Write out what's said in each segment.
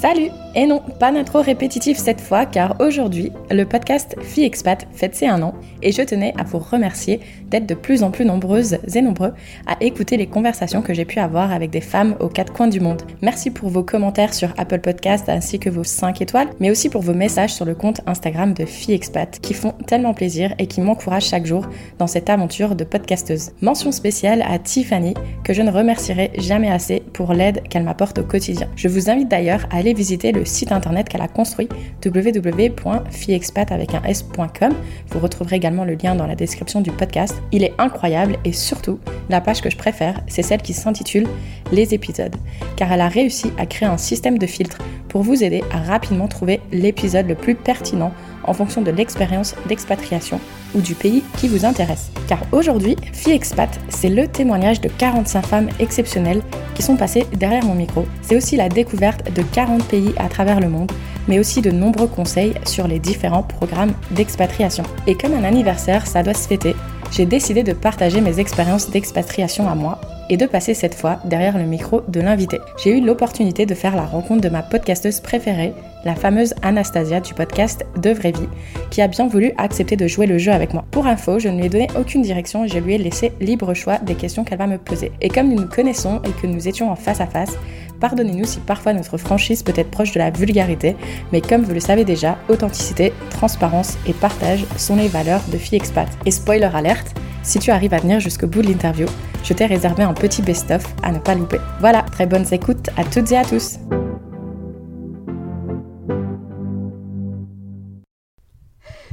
Salut Et non, pas d'intro répétitif cette fois, car aujourd'hui, le podcast Fille Expat fête ses un an, et je tenais à vous remercier d'être de plus en plus nombreuses et nombreux à écouter les conversations que j'ai pu avoir avec des femmes aux quatre coins du monde. Merci pour vos commentaires sur Apple Podcast ainsi que vos 5 étoiles, mais aussi pour vos messages sur le compte Instagram de Fille Expat, qui font tellement plaisir et qui m'encouragent chaque jour dans cette aventure de podcasteuse. Mention spéciale à Tiffany, que je ne remercierai jamais assez pour l'aide qu'elle m'apporte au quotidien. Je vous invite d'ailleurs à aller visiter le site internet qu'elle a construit www.fiexpat avec un s.com. Vous retrouverez également le lien dans la description du podcast. Il est incroyable et surtout, la page que je préfère, c'est celle qui s'intitule Les épisodes, car elle a réussi à créer un système de filtres pour vous aider à rapidement trouver l'épisode le plus pertinent en fonction de l'expérience d'expatriation ou du pays qui vous intéresse. Car aujourd'hui, Fille Expat, c'est le témoignage de 45 femmes exceptionnelles qui sont passées derrière mon micro. C'est aussi la découverte de 40 pays à travers le monde, mais aussi de nombreux conseils sur les différents programmes d'expatriation. Et comme un anniversaire, ça doit se fêter, j'ai décidé de partager mes expériences d'expatriation à moi et de passer cette fois derrière le micro de l'invité. J'ai eu l'opportunité de faire la rencontre de ma podcasteuse préférée, la fameuse Anastasia du podcast De Vraie Vie, qui a bien voulu accepter de jouer le jeu avec moi. Pour info, je ne lui ai donné aucune direction et je lui ai laissé libre choix des questions qu'elle va me poser. Et comme nous nous connaissons et que nous étions en face à face, Pardonnez-nous si parfois notre franchise peut être proche de la vulgarité, mais comme vous le savez déjà, authenticité, transparence et partage sont les valeurs de Fille Expat. Et spoiler alerte, si tu arrives à venir jusqu'au bout de l'interview, je t'ai réservé un petit best-of à ne pas louper. Voilà, très bonnes écoutes à toutes et à tous.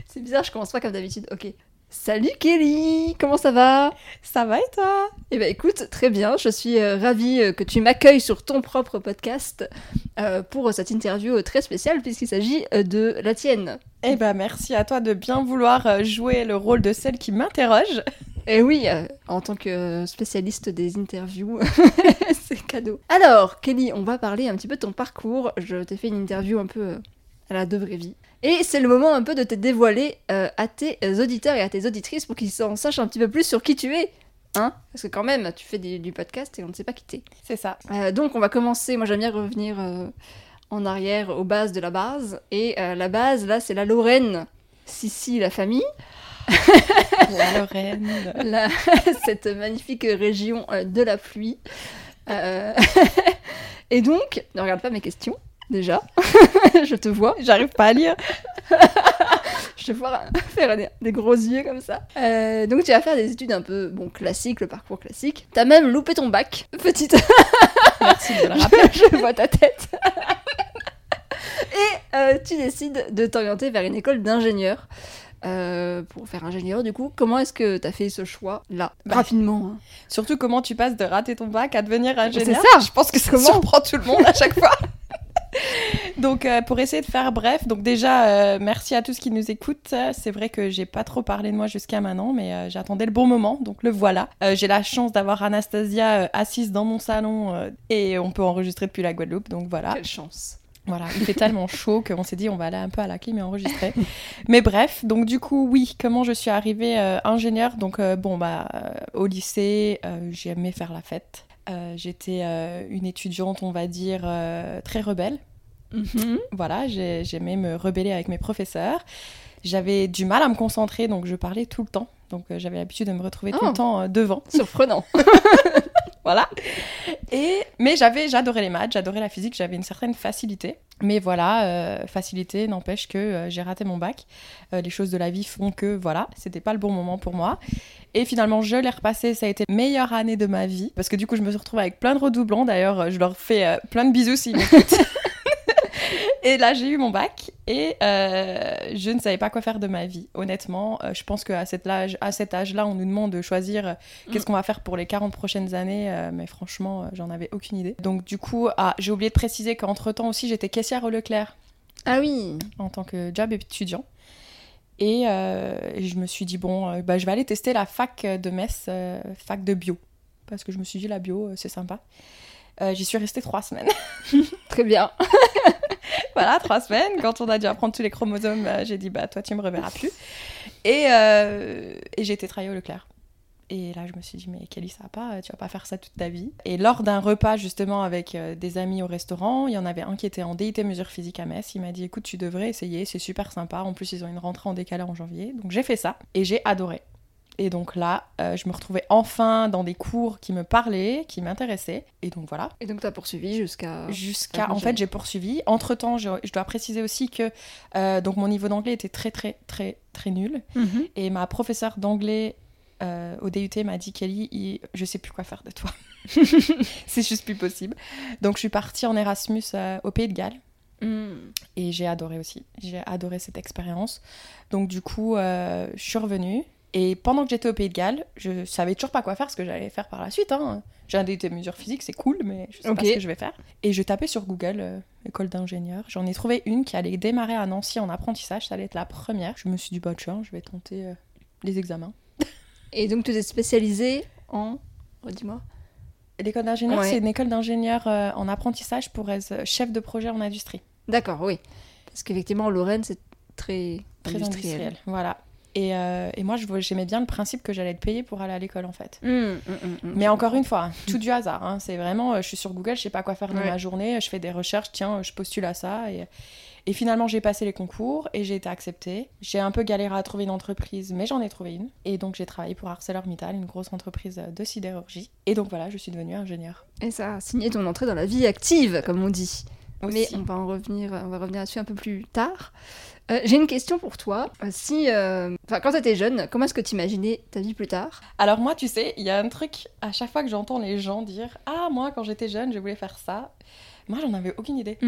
C'est bizarre, je commence pas comme d'habitude. Ok. Salut Kelly, comment ça va? Ça va et toi? Eh ben écoute, très bien, je suis euh, ravie euh, que tu m'accueilles sur ton propre podcast euh, pour cette interview très spéciale puisqu'il s'agit de la tienne. Eh ben merci à toi de bien vouloir jouer le rôle de celle qui m'interroge. Et oui, euh, en tant que spécialiste des interviews, c'est cadeau. Alors, Kelly, on va parler un petit peu de ton parcours. Je t'ai fait une interview un peu à la de vraie vie. Et c'est le moment un peu de te dévoiler euh, à tes auditeurs et à tes auditrices pour qu'ils en sachent un petit peu plus sur qui tu es. Hein Parce que quand même, tu fais des- du podcast et on ne sait pas qui t'es. C'est ça. Euh, donc on va commencer, moi j'aime bien revenir euh, en arrière aux bases de la base. Et euh, la base, là, c'est la Lorraine. Sissi, la famille. La Lorraine. La- cette magnifique région euh, de la pluie. Euh, et donc, ne regarde pas mes questions, déjà. je te vois. J'arrive pas à lire. Je te vois faire des, des gros yeux comme ça. Euh, donc tu vas faire des études un peu bon classiques, le parcours classique. T'as même loupé ton bac, petite. Merci de le rappeler. je vois ta tête. Et euh, tu décides de t'orienter vers une école d'ingénieur. Euh, pour faire ingénieur, du coup, comment est-ce que t'as fait ce choix là Bah, Rapidement. hein. Surtout comment tu passes de rater ton bac à devenir ingénieur. C'est ça. Je pense que ça Comment? surprend tout le monde à chaque fois. donc euh, pour essayer de faire bref, donc déjà euh, merci à tous qui nous écoutent. C'est vrai que j'ai pas trop parlé de moi jusqu'à maintenant, mais euh, j'attendais le bon moment, donc le voilà. J'ai la chance d'avoir Anastasia assise dans mon salon et on peut enregistrer depuis la Guadeloupe, donc voilà. Quelle chance. Voilà, il fait tellement chaud qu'on s'est dit on va aller un peu à la clim et enregistrer. Mais bref, donc du coup, oui, comment je suis arrivée euh, ingénieure Donc euh, bon, bah euh, au lycée, j'aimais faire la fête. Euh, J'étais euh, une étudiante, on va dire, euh, très rebelle. Mhm. Voilà, j'ai- j'aimais me rebeller avec mes professeurs. J'avais du mal à me concentrer, donc je parlais tout le temps. Donc euh, j'avais l'habitude de me retrouver tout Oh. le temps euh, devant. Surprenant. Voilà. Et mais j'avais, j'adorais les maths, j'adorais la physique, j'avais une certaine facilité. Mais voilà, euh, facilité n'empêche que euh, j'ai raté mon bac. Euh, les choses de la vie font que voilà, c'était pas le bon moment pour moi. Et finalement, je l'ai repassé. Ça a été meilleure année de ma vie parce que du coup, je me suis retrouvée avec plein de redoublants. D'ailleurs, je leur fais plein de bisous s'ils m'écoutent. Et là, j'ai eu mon bac et euh, je ne savais pas quoi faire de ma vie. Honnêtement, euh, je pense qu'à cet âge, à cet âge-là, on nous demande de choisir euh, qu'est-ce qu'on va faire pour les 40 prochaines années. mais franchement, j'en avais aucune idée. Donc du coup, ah, j'ai oublié de préciser qu'entre-temps aussi, j'étais caissière au Leclerc Ah oui. en tant que job étudiant. Et je me suis dit, bon, bah, je vais aller tester la fac de Metz, fac de bio. Parce que je me suis dit, la bio, c'est sympa. Euh, J'y suis restée trois semaines. Très bien. voilà, trois semaines. Quand on a dû apprendre tous les chromosomes, euh, j'ai dit, bah toi, tu me reverras plus. Et, euh, et j'ai été travailler au Leclerc. Et là, je me suis dit, mais Kelly, ça va pas, tu vas pas faire ça toute ta vie. Et lors d'un repas, justement, avec euh, des amis au restaurant, il y en avait un qui était en DIT mesure physique à Metz. Il m'a dit, écoute, tu devrais essayer, c'est super sympa. En plus, ils ont une rentrée en décalé en janvier. Donc, j'ai fait ça et j'ai adoré. Et donc là, euh, je me retrouvais enfin dans des cours qui me parlaient, qui m'intéressaient. Et donc voilà. Et donc tu as poursuivi jusqu'à... Jusqu'à... En fait, j'ai poursuivi. Entre-temps, je, je dois préciser aussi que euh, donc mon niveau d'anglais était très, très, très, très nul. Mhm. Et ma professeure d'anglais euh, au DUT m'a dit Kelly, il- je sais plus quoi faire de toi. c'est juste plus possible. Donc je suis partie en Erasmus au Pays de Galles Mm. et j'ai adoré aussi. J'ai adoré cette expérience. Donc du coup, je suis revenue et pendant que j'étais au Pays de Galles, je savais toujours pas quoi faire ce que j'allais faire par la suite. Hein. J'ai un DUT mesures physiques, c'est cool, mais je sais Ok. pas ce que je vais faire. Et je tapais sur Google euh, école d'ingénieur. J'en ai trouvé une qui allait démarrer à Nancy en apprentissage. Ça allait être la première. Je me suis dit bah tiens, je vais tenter euh, les examens. Et donc tu t'es spécialisée en... Redis-moi. L'école d'ingénieur, Ouais. c'est une école d'ingénieur euh, en apprentissage pour être chef de projet en industrie. D'accord, oui. Parce qu'effectivement, Lorraine, c'est très, Très industriel. industriel. Voilà. Et, euh, et moi, j'aimais bien le principe que j'allais être payée pour aller à l'école, en fait. Mm, mm, mm. Mais encore une fois, tout du hasard. hein. C'est vraiment, euh, je suis sur Google, je sais pas quoi faire de Ouais. ma journée, je fais des recherches, tiens, je postule à ça. Et, et finalement, j'ai passé les concours et j'ai été acceptée. J'ai un peu galéré à trouver une entreprise, mais j'en ai trouvé une. Et donc, j'ai travaillé pour ArcelorMittal, une grosse entreprise de sidérurgie. Et donc, voilà, je suis devenue ingénieure. Et ça a signé ton entrée dans la vie active, comme on dit. Mais Aussi. on va en revenir, on va revenir là-dessus un peu plus tard. Euh, J'ai une question pour toi. Euh, Si, euh, quand t'étais jeune, comment est-ce que tu imaginais ta vie plus tard? Alors moi, tu sais, il y a un truc, à chaque fois que j'entends les gens dire « Ah, moi, quand j'étais jeune, je voulais faire ça », moi, j'en avais aucune idée.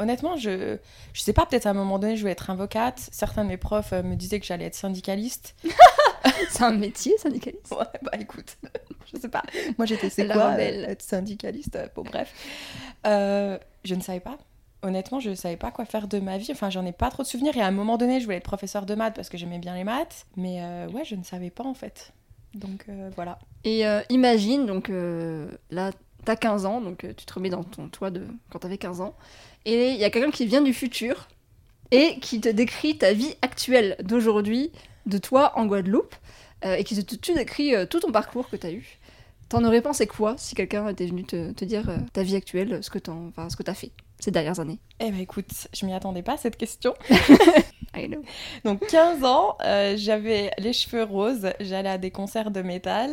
Honnêtement, je, je sais pas, peut-être à un moment donné, je voulais être avocate. Certains de mes profs euh, me disaient que j'allais être syndicaliste. C'est un métier, syndicaliste? Ouais, bah écoute, je sais pas. Moi, j'étais c'est quoi euh, être syndicaliste? Bon, bref. Je ne savais pas. Honnêtement, je ne savais pas quoi faire de ma vie. Enfin, j'en ai pas trop de souvenirs. Et à un moment donné, je voulais être professeur de maths parce que j'aimais bien les maths. Mais euh, ouais, je ne savais pas en fait. Donc euh, voilà. Et euh, imagine, donc là, t'as 15 ans, donc tu te remets dans ton toit de quand t'avais 15 ans, et il y a quelqu'un qui vient du futur et qui te décrit ta vie actuelle d'aujourd'hui, de toi en Guadeloupe, et qui te, décrit tout ton parcours que t'as eu. T'en aurais pensé quoi si quelqu'un était venu te, dire ta vie actuelle, ce que t'as fait? Ces dernières années Eh ben écoute, je m'y attendais pas à cette question. I know. Donc 15 ans, euh, j'avais les cheveux roses, j'allais à des concerts de métal.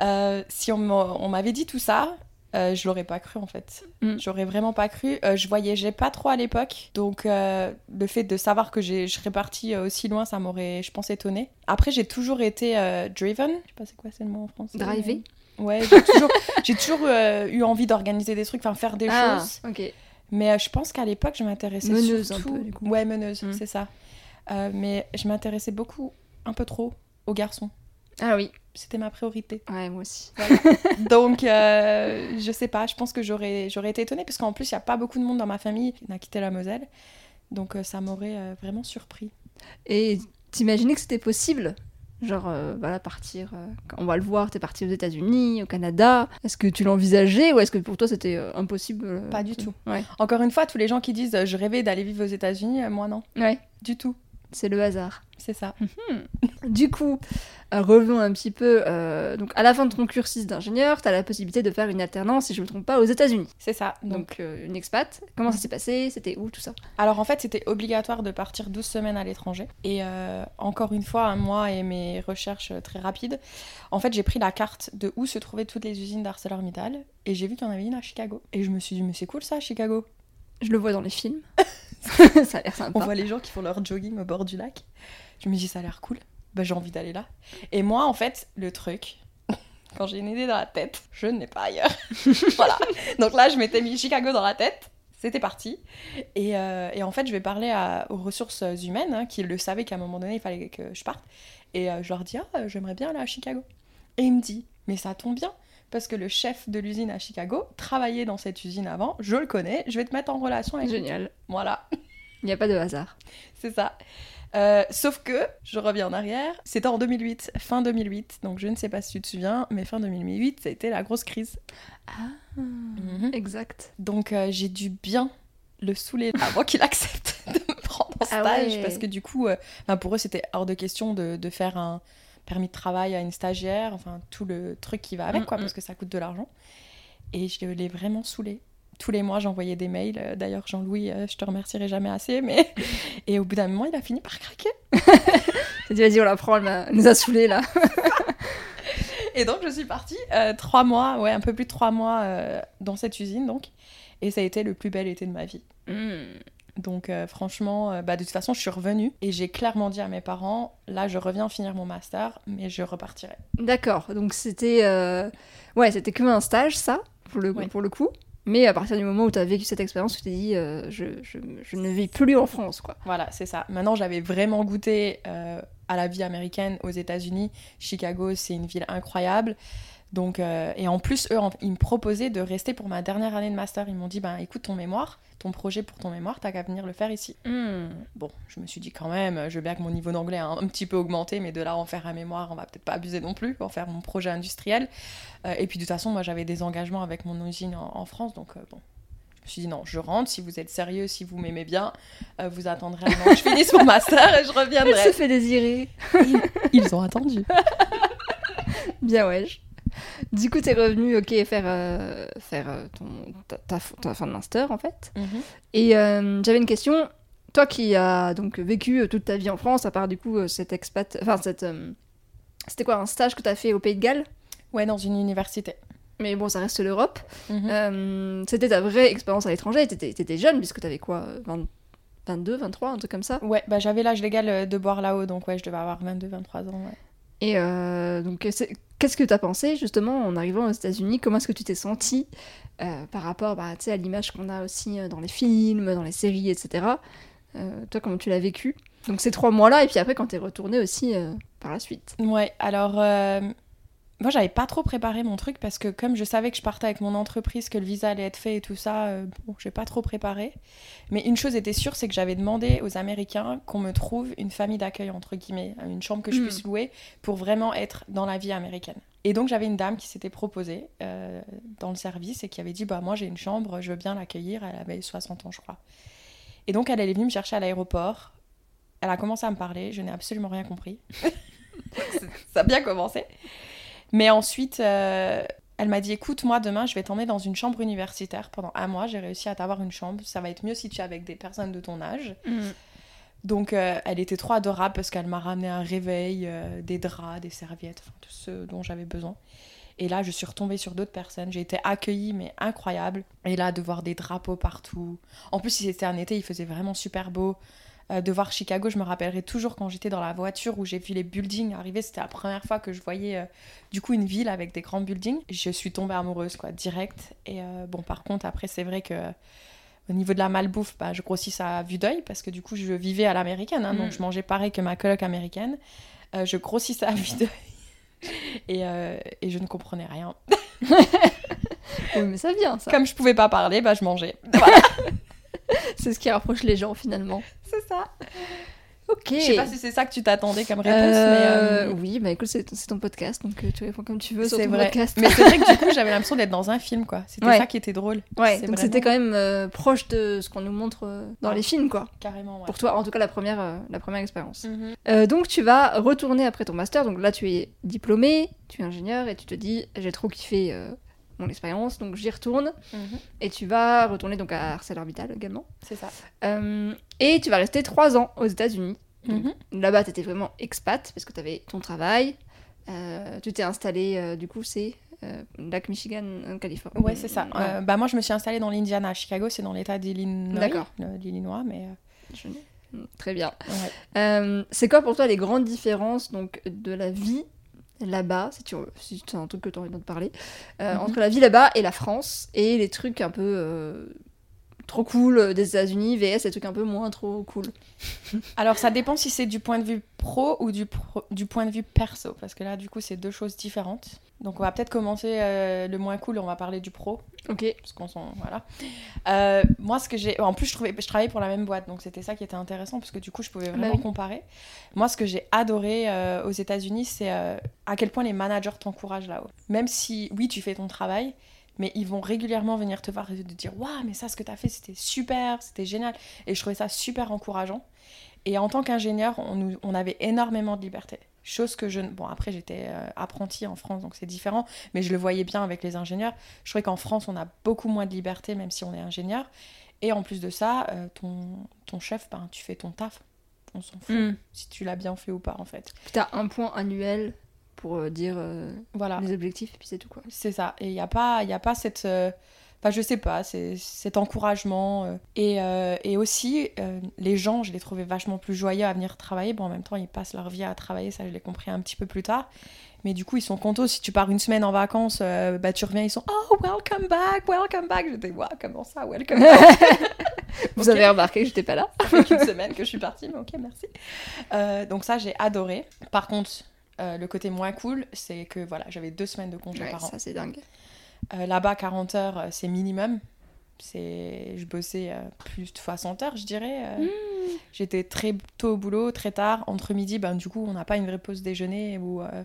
Euh, si on m'a- on m'avait dit tout ça, euh, je l'aurais pas cru en fait. Mm. J'aurais vraiment pas cru. Euh, je voyageais pas trop à l'époque, donc euh, le fait de savoir que je serais partie aussi loin, ça m'aurait, je pense, étonné. Après, j'ai toujours été driven. Je sais pas c'est quoi c'est le mot en français. Driver Ouais, j'ai toujours, eu envie d'organiser des trucs, enfin faire des ah, choses. ok. Mais euh, je pense qu'à l'époque, je m'intéressais Meneuse un surtout... peu, du coup. Ouais, meneuse, Mm. c'est ça. Euh, mais je m'intéressais beaucoup, un peu trop, aux garçons. Ah oui, C'était ma priorité. ouais, moi aussi. Donc, euh, je sais pas, je pense que j'aurais, j'aurais été étonnée, parce qu'en plus, il n'y a pas beaucoup de monde dans ma famille qui n'a quitté la Moselle. Donc, euh, ça m'aurait euh, vraiment surpris. Et t'imaginais que c'était possible Genre, euh, voilà, partir. euh, on va le voir, t'es parti aux États-Unis, au Canada. Est-ce que tu l'envisageais ou est-ce que pour toi c'était euh, impossible Pas du tout. Ouais. Encore une fois, tous les gens qui disent je rêvais d'aller vivre aux États-Unis, moi non, ouais, du tout. C'est le hasard. C'est ça. Du coup, euh, revenons un petit peu. euh, donc, à la fin de ton cursus d'ingénieur, t'as la possibilité de faire une alternance, si je me trompe pas, aux États-Unis. C'est ça. Donc, Donc, euh, une expat. Comment ça s'est passé? C'était où tout ça? Alors en fait, c'était obligatoire de partir 12 semaines à l'étranger. Et euh, encore une fois, hein, moi et mes recherches très rapides, en fait, j'ai pris la carte de où se trouvaient toutes les usines d'ArcelorMittal et j'ai vu qu'il y en avait une à Chicago. Et je me suis dit, mais c'est cool ça, Chicago. Je le vois dans les films. ça a l'air On sympa. voit les gens qui font leur jogging au bord du lac. Je me dis, ça a l'air cool. Bah, j'ai envie d'aller là. Et moi, en fait, le truc, quand j'ai une idée dans la tête, je n'ai pas ailleurs. voilà. Donc là, je m'étais mis Chicago dans la tête. C'était parti. Et, euh, et en fait, je vais parler à- aux ressources humaines hein, qui le savaient qu'à un moment donné, il fallait que je parte. Et euh, je leur dis, ah, j'aimerais bien aller à Chicago. Et il me dit, mais ça tombe bien. Parce que le chef de l'usine à Chicago travaillait dans cette usine avant, je le connais, je vais te mettre en relation avec lui. Génial. Voilà. Il n'y a pas de hasard. C'est ça. Euh, sauf que, je reviens en arrière, c'était en 2008, fin 2008, donc je ne sais pas si tu te souviens, mais fin 2008, ça a été la grosse crise. Ah, Mhm. exact. Donc euh, j'ai dû bien le saouler avant qu'il accepte de me prendre en Ah stage, ouais. parce que du coup, euh, pour eux, c'était hors de question de, de faire un... permis de travail à une stagiaire, enfin tout le truc qui va avec, Mm, quoi, mm. parce que ça coûte de l'argent. Et je l'ai vraiment saoulé. Tous les mois, j'envoyais des mails. Euh, D'ailleurs, Jean-Louis, euh, je te remercierai jamais assez, mais. Et au bout d'un moment, il a fini par craquer. T'as dit, vas-y, on la prend, elle, nous a saoulés là. Et donc, je suis partie euh, trois mois, ouais, un peu plus de trois mois euh, dans cette usine, donc. Et ça a été le plus bel été de ma vie. Donc euh, franchement, euh, bah, de toute façon, je suis revenue et j'ai clairement dit à mes parents, là, je reviens finir mon master, mais je repartirai. D'accord, donc c'était. euh, Ouais, c'était que un stage, ça, pour le, Ouais. pour le coup. Mais à partir du moment où tu as vécu cette expérience, tu t'es dit, euh, je, je, je ne vis plus en France, quoi. Voilà, c'est ça. Maintenant, j'avais vraiment goûté à la vie américaine aux États-Unis. Chicago, c'est une ville incroyable. Donc, euh, et en plus, eux, ils me proposaient de rester pour ma dernière année de master. Ils m'ont dit, ben, écoute, ton mémoire, ton projet pour ton mémoire, t'as qu'à venir le faire ici. Bon, je me suis dit quand même, je veux bien que mon niveau d'anglais a un petit peu augmenté, mais de là en faire un mémoire, on va peut-être pas abuser non plus, en faire mon projet industriel. Euh, et puis de toute façon, moi j'avais des engagements avec mon usine en, en France, donc euh, bon. Je me suis dit non, je rentre, si vous êtes sérieux, si vous m'aimez bien, euh, vous attendrez un an que je finisse mon master et je Elle se reviendrai. fait désirer. Ils ont attendu. Bien, ouais. Du coup, t'es revenu, ok, faire, euh, faire euh, ton, ta, ta, ta fin de master, en fait. Et euh, j'avais une question. Toi qui as donc vécu toute ta vie en France, à part du coup cet expat. Enfin, cette. C'était quoi, un stage que t'as fait au Pays de Galles? Ouais, dans une université. Mais bon, ça reste l'Europe. Mhm. C'était ta vraie expérience à l'étranger. T'étais étais jeune, puisque t'avais quoi euh, 20 22, 23, un truc comme ça? Ouais, bah j'avais l'âge légal de boire là-haut, donc ouais, je devais avoir 22, 23 ans. Ouais. Et euh, donc, c'est- qu'est-ce que t'as pensé justement en arrivant aux États-Unis? Comment est-ce que tu t'es senti euh, par rapport bah, tu à l'image qu'on a aussi euh, dans les films, dans les séries, etc. Euh, toi, comment tu l'as vécu? Donc, ces trois mois-là, et puis après, quand t'es retourné aussi par la suite. Ouais, alors moi j'avais pas trop préparé mon truc parce que comme je savais que je partais avec mon entreprise, que le visa allait être fait et tout ça, euh, bon, j'ai pas trop préparé. Mais une chose était sûre, c'est que j'avais demandé aux Américains qu'on me trouve une famille d'accueil entre guillemets, une chambre que je Mm. puisse louer pour vraiment être dans la vie américaine. Et donc j'avais une dame qui s'était proposée euh, dans le service et qui avait dit bah moi j'ai une chambre, je veux bien l'accueillir. Elle avait 60 ans je crois. Et donc elle est venue me chercher à l'aéroport. Elle a commencé à me parler, je n'ai absolument rien compris. ça a bien commencé. Mais ensuite, euh, elle m'a dit écoute, moi demain, je vais t'emmener dans une chambre universitaire pendant un mois. J'ai réussi à t'avoir une chambre. Ça va être mieux si tu es avec des personnes de ton âge. Donc, euh, elle était trop adorable parce qu'elle m'a ramené un réveil, euh, des draps, des serviettes, enfin, tout ce dont j'avais besoin. Et là, je suis retombée sur d'autres personnes. J'ai été accueillie, mais incroyable. Et là, de voir des drapeaux partout. En plus, si c'était un été, il faisait vraiment super beau. Euh, de voir Chicago, je me rappellerai toujours quand j'étais dans la voiture où j'ai vu les buildings arriver. C'était la première fois que je voyais euh, du coup une ville avec des grands buildings. Je suis tombée amoureuse, quoi, direct. Et euh, bon, par contre, après, c'est vrai que au niveau de la malbouffe, bah, je grossissais à vue d'œil parce que du coup, je vivais à l'américaine. hein, Mm. Donc, je mangeais pareil que ma coloc américaine. Je grossissais à vue d'œil. Et, et je ne comprenais rien. Oui, mais ça vient, ça. Comme je pouvais pas parler, bah, je mangeais. C'est ce qui rapproche les gens finalement. C'est ça. Ok. Je sais pas si c'est ça que tu t'attendais comme réponse, Euh, mais. euh, Oui, bah écoute, c'est c'est ton podcast, donc euh, tu réponds comme tu veux sur ton vrai. podcast. Mais c'est vrai que du coup, j'avais l'impression d'être dans un film, quoi. C'était Ouais. ça qui était drôle. Ouais, C'est donc vraiment- c'était quand même euh, proche de ce qu'on nous montre euh, dans Ouais. les films, quoi. Carrément, ouais. Pour toi, en tout cas, la première, euh, la première expérience. Mhm. Euh, donc tu vas retourner après ton master, donc là tu es diplômé, tu es ingénieur et tu te dis j'ai trop kiffé euh, mon expérience, donc j'y retourne Mhm. et tu vas retourner donc à ArcelorMittal également. C'est ça. Euh, et tu vas rester trois ans aux États-Unis. Mhm. Là-bas tu étais vraiment expat parce que tu avais ton travail, euh, tu t'es installé euh, du coup c'est lac Michigan en Californie. Ouais, c'est ça. Ouais. Bah, moi, je me suis installée dans l'Indiana. Chicago, c'est dans l'état d'Illinois. D'accord. L'Illinois, mais. Je- Très bien. ouais. C'est quoi pour toi les grandes différences donc de la vie là-bas, si, tu, si c'est un truc que tu as envie de parler, euh, Mhm. entre la vie là-bas et la France, et les trucs un peu euh, trop cool euh, des États-Unis, VS les trucs un peu moins trop cool. Alors, ça dépend si c'est du point de vue pro ou du, pro- du point de vue perso. Parce que là, du coup, c'est deux choses différentes. Donc, on va peut-être commencer euh, le moins cool. On va parler du pro. Ok. Parce qu'on s'en. Voilà. Euh, moi, ce que j'ai. En plus, je, trouvais... je travaillais pour la même boîte. Donc, c'était ça qui était intéressant. Parce que du coup, je pouvais vraiment Bah oui. comparer. Moi, ce que j'ai adoré euh, aux États-Unis, c'est à quel point les managers t'encouragent là-haut. Même si, oui, tu fais ton travail. Mais ils vont régulièrement venir te voir et te dire Waouh, mais ça, ce que tu as fait, c'était super, c'était génial. Et je trouvais ça super encourageant. Et en tant qu'ingénieur, on, on avait énormément de liberté. Chose que je... Bon, après, j'étais euh, apprentie en France, donc c'est différent, mais je le voyais bien avec les ingénieurs. Je trouvais qu'en France, on a beaucoup moins de liberté, même si on est ingénieur. Et en plus de ça, euh, ton, ton chef, ben, tu fais ton taf. On s'en fout Mm. si tu l'as bien fait ou pas, en fait. Puis t'as un point annuel pour euh, dire euh, Voilà. les objectifs, et puis c'est tout quoi. C'est ça. Et il n'y a, pas- y a pas cette. euh, Enfin, je sais pas, c'est cet encouragement. Et, euh, et aussi, euh, les gens, je les trouvais vachement plus joyeux à venir travailler. Bon, en même temps, ils passent leur vie à travailler, ça, je l'ai compris un petit peu plus tard. Mais du coup, ils sont contents. Si tu pars une semaine en vacances, euh, bah, tu reviens, ils sont Oh, welcome back, welcome back. J'étais, waouh, comment ça, welcome back? Vous avez remarqué que j'étais pas là Ça fait qu'une semaine que je suis partie, mais ok, merci. Donc, ça, j'ai adoré. Par contre, euh, le côté moins cool, c'est que voilà, j'avais deux semaines de congé Ouais, par an. ça c'est dingue. Euh, Là-bas, 40 heures, euh, c'est minimum. Je bossais euh, plus de 60 heures, je dirais. euh. J'étais très tôt au boulot, très tard. Entre midi, ben, du coup, on n'a pas une vraie pause déjeuner où euh,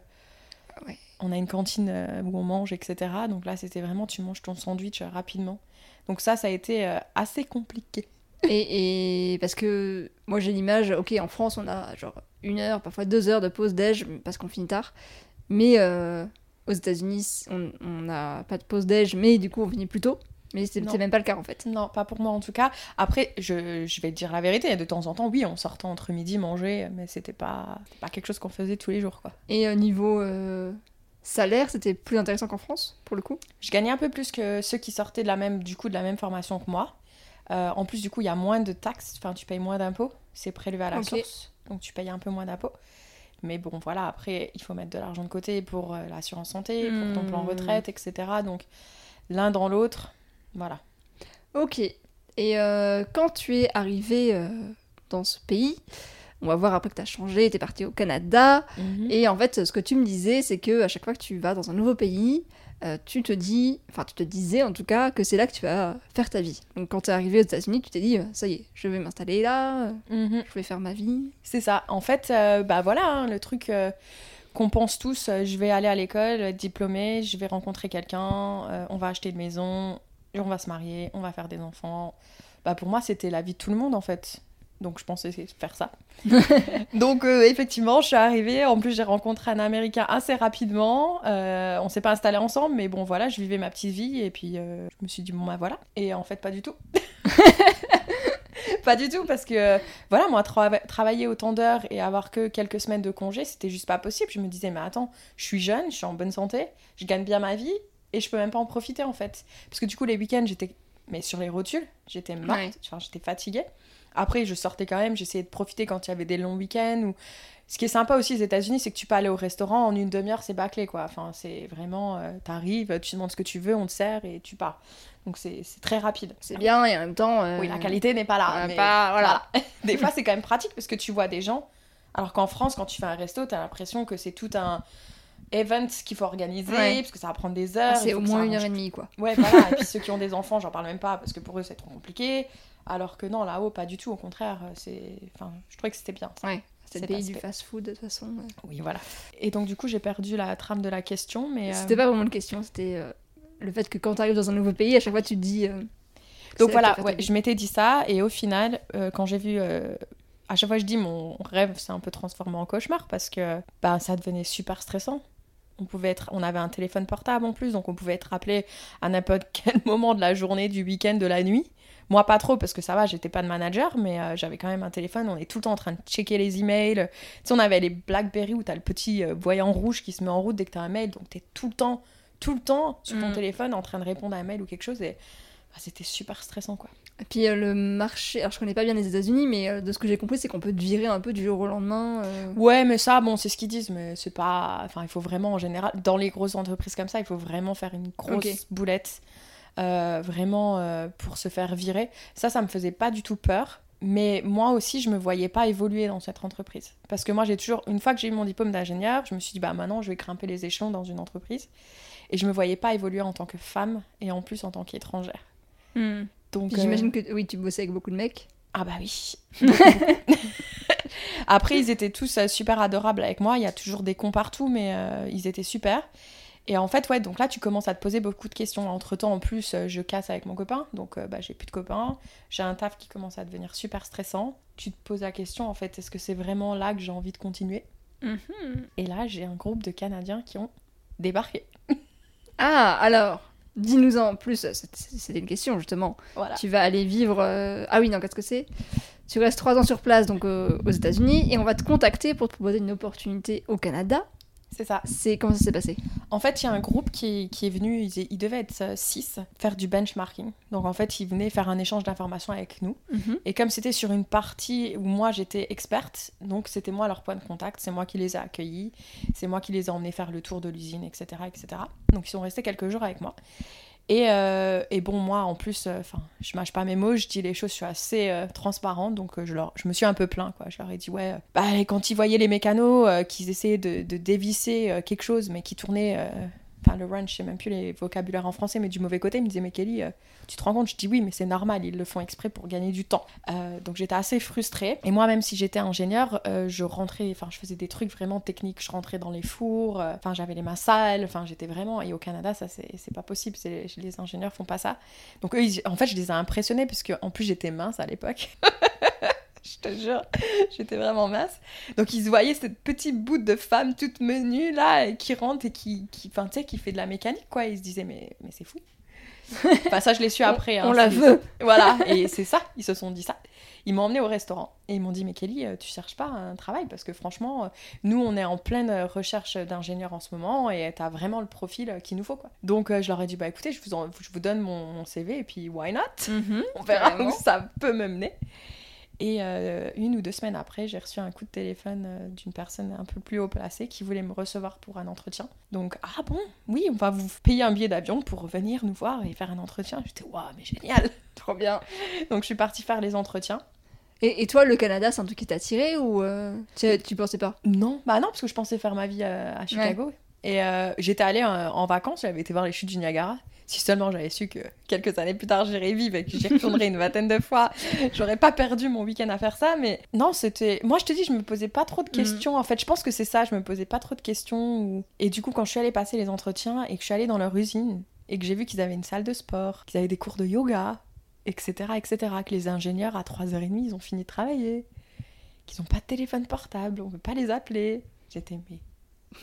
Ouais. on a une cantine où on mange, etc. Donc là, c'était vraiment, tu manges ton sandwich rapidement. Donc ça, ça a été assez compliqué. Et, et parce que moi j'ai l'image, ok, en France on a genre une heure, parfois deux heures de pause déj parce qu'on finit tard. Mais euh, aux États-Unis, on n'a pas de pause déj, mais du coup on finit plus tôt. Mais c'est même pas le cas en fait. Non, pas pour moi en tout cas. Après, je, je vais te dire la vérité. De temps en temps, oui, on sortait entre midi manger, mais c'était pas, pas quelque chose qu'on faisait tous les jours, quoi. Et au niveau euh, salaire, c'était plus intéressant qu'en France pour le coup? Je gagnais un peu plus que ceux qui sortaient de la même, du coup, de la même formation que moi. Euh, en plus, du coup, il y a moins de taxes, enfin, tu payes moins d'impôts. C'est prélevé à la source, donc tu payes un peu moins d'impôts. Mais bon, voilà, après, il faut mettre de l'argent de côté pour euh, l'assurance santé, pour ton plan Hmm. retraite, etc. Donc, l'un dans l'autre, voilà. Ok. Et euh, quand tu es arrivé euh, dans ce pays, on va voir après que tu as changé, tu es parti au Canada. Et Et en fait, ce que tu me disais, c'est que à chaque fois que tu vas dans un nouveau pays, euh, tu te dis, enfin tu te disais en tout cas, que c'est là que tu vas faire ta vie. Donc quand tu es arrivé aux États-Unis, tu t'es dit, ça y est, je vais m'installer là, Mhm. je vais faire ma vie. C'est ça. En fait, euh, bah voilà, hein, le truc euh, qu'on pense tous, je vais aller à l'école, être diplômée, je vais rencontrer quelqu'un, on va acheter une maison, on va se marier, on va faire des enfants. Bah pour moi, c'était la vie de tout le monde en fait. Donc je pensais faire ça. Donc euh, effectivement, je suis arrivée. En plus, j'ai rencontré un Américain assez rapidement. Euh, on s'est pas installé ensemble, mais bon voilà, je vivais ma petite vie et puis euh, je me suis dit bon bah voilà. Et en fait, pas du tout. pas du tout parce que voilà, moi trava- travailler autant d'heures et avoir que quelques semaines de congé, c'était juste pas possible. Je me disais mais attends, je suis jeune, je suis en bonne santé, je gagne bien ma vie et je peux même pas en profiter en fait. Parce que du coup les week-ends j'étais mais sur les rotules, j'étais morte, Ouais. j'étais fatiguée. Après, je sortais quand même, j'essayais de profiter quand il y avait des longs week-ends. Ou... Ce qui est sympa aussi aux États-Unis, c'est que tu peux aller au restaurant en une demi-heure, c'est bâclé quoi. Enfin, c'est vraiment, euh, t'arrives, tu demandes ce que tu veux, on te sert et tu pars. Donc c'est c'est très rapide. C'est bien et en même temps. euh, Oui, la qualité n'est pas là. euh, mais pas- voilà. Des fois, c'est quand même pratique parce que tu vois des gens. Alors qu'en France, quand tu fais un resto, t'as l'impression que c'est tout un event qu'il faut organiser, Ouais. parce que ça va prendre des heures. Ah, c'est il faut au moins une heure et demie quoi. Ouais, voilà. et puis ceux qui ont des enfants, j'en parle même pas parce que pour eux c'est trop compliqué. Alors que non, là-haut, pas du tout. Au contraire, c'est. Enfin, je trouvais que c'était bien. ça. Ouais. C'est le pays du fast-food de toute façon. ouais. Oui, voilà. Et donc, du coup, j'ai perdu la trame de la question, mais. euh, C'était pas vraiment une question, c'était euh, le fait que quand tu arrives dans un nouveau pays, à chaque fois tu te dis. euh, Donc voilà, ouais, je m'étais dit ça, et au final, euh, quand j'ai vu. euh, À chaque fois, je dis mon rêve s'est un peu transformé en cauchemar parce que bah, ça devenait super stressant. On, pouvait être, on avait un téléphone portable en plus, donc on pouvait être appelé à n'importe quel moment de la journée, du week-end, de la nuit. Moi, pas trop, parce que ça va, j'étais pas de manager, mais euh, j'avais quand même un téléphone. On est tout le temps en train de checker les emails. Tu sais, on avait les Blackberry où t'as le petit euh, voyant rouge qui se met en route dès que t'as un mail. Donc t'es tout le temps, tout le temps sur ton Mm. téléphone en train de répondre à un mail ou quelque chose. Et bah, c'était super stressant, quoi. Et puis euh, le marché, alors je connais pas bien les États-Unis, mais euh, de ce que j'ai compris, c'est qu'on peut te virer un peu du jour au lendemain. euh. Ouais, mais ça, bon, c'est ce qu'ils disent, mais c'est pas. Enfin, il faut vraiment, en général, dans les grosses entreprises comme ça, il faut vraiment faire une grosse boulette, euh, vraiment euh, pour se faire virer. Ça, ça me faisait pas du tout peur. Mais moi aussi, je me voyais pas évoluer dans cette entreprise. Parce que moi, j'ai toujours, une fois que j'ai eu mon diplôme d'ingénieur, je me suis dit, bah maintenant, je vais grimper les échelons dans une entreprise. Et je me voyais pas évoluer en tant que femme et en plus en tant qu'étrangère. Donc, Puis euh, j'imagine que oui, tu bossais avec beaucoup de mecs. ah bah oui. Après, ils étaient tous super adorables avec moi. Il y a toujours des cons partout, mais euh, ils étaient super. Et en fait, ouais, donc là, tu commences à te poser beaucoup de questions. Entre-temps, en plus, euh, je casse avec mon copain. Donc, euh, bah, j'ai plus de copains. J'ai un taf qui commence à devenir super stressant. Tu te poses la question, en fait, est-ce que c'est vraiment là que j'ai envie de continuer? Mhm. Et là, j'ai un groupe de Canadiens qui ont débarqué. Ah, alors, dis-nous en plus, c'est- c'était une question justement. Voilà. Tu vas aller vivre. euh, Ah oui, non, qu'est-ce que c'est? Tu restes trois ans sur place, donc euh, aux États-Unis, et on va te contacter pour te proposer une opportunité au Canada. C'est ça. C'est comment ça s'est passé? En fait, il y a un groupe qui, qui est venu, ils, ils devaient être 6, faire du benchmarking. Donc en fait, ils venaient faire un échange d'informations avec nous. Et comme c'était sur une partie où moi j'étais experte, donc c'était moi leur point de contact, c'est moi qui les ai accueillis, c'est moi qui les ai emmenés faire le tour de l'usine, etc., etc. Donc ils sont restés quelques jours avec moi. Et, euh, et bon, moi en plus, euh, je mâche pas mes mots, je dis les choses, je suis assez euh, transparente, donc je, leur, me suis un peu plaint, quoi. Je leur ai dit, ouais, bah, quand ils voyaient les mécanos, qu'ils essayaient de, de dévisser quelque chose, mais qui tournait. Enfin, le run, je sais même plus les vocabulaires en français, mais du mauvais côté, il me disait, mais Kelly, euh, tu te rends compte? Je dis oui, mais c'est normal, ils le font exprès pour gagner du temps. Euh, donc j'étais assez frustrée. Et moi, même si j'étais ingénieure, euh, je rentrais, enfin, je faisais des trucs vraiment techniques. Je rentrais dans les fours, enfin, j'avais les mains sales, enfin, j'étais vraiment. Et au Canada, ça, c'est pas possible, les ingénieurs font pas ça. Donc eux, en fait, je les ai impressionnés, parce en plus, j'étais mince à l'époque. Je te jure, j'étais vraiment mince. Donc ils se voyaient cette petite bout de femme toute menue là, qui rentre et qui, qui, enfin, tu sais, qui fait de la mécanique quoi. Ils se disaient mais, mais c'est fou. Enfin ça je l'ai su après. On hein, la c'est- veut Voilà, et c'est ça, ils se sont dit ça. Ils m'ont emmené au restaurant et ils m'ont dit Mais Kelly, euh, tu cherches pas un travail? Parce que franchement, euh, nous, on est en pleine euh, recherche d'ingénieurs en ce moment et t'as vraiment le profil qu'il nous faut. quoi. Donc je leur ai dit Bah écoutez, je vous, en- je vous donne mon, mon CV et puis why not? On verra où ça peut me mener. Et euh, une ou deux semaines après, j'ai reçu un coup de téléphone euh, d'une personne un peu plus haut placée qui voulait me recevoir pour un entretien. Donc, ah bon, oui, on va vous payer un billet d'avion pour venir nous voir et faire un entretien. J'étais, waouh, mais génial Trop bien. Donc, je suis partie faire les entretiens. Et, et toi, le Canada, c'est un truc qui t'a attiré ou euh, tu, tu pensais pas? Non, bah non, parce que je pensais faire ma vie à Chicago. Et euh, j'étais allée euh, en vacances, j'avais été voir les chutes du Niagara. Si seulement j'avais su que quelques années plus tard j'irais vivre et que j'y retournerais une vingtaine de fois, j'aurais pas perdu mon week-end à faire ça. Mais non, c'était. Moi, je te dis, je me posais pas trop de questions. En fait, je pense que c'est ça, je me posais pas trop de questions. Et du coup, quand je suis allée passer les entretiens et que je suis allée dans leur usine et que j'ai vu qu'ils avaient une salle de sport, qu'ils avaient des cours de yoga, etc., etc., que les ingénieurs à 3h30 ils ont fini de travailler, qu'ils ont pas de téléphone portable, on peut pas les appeler. J'étais, mais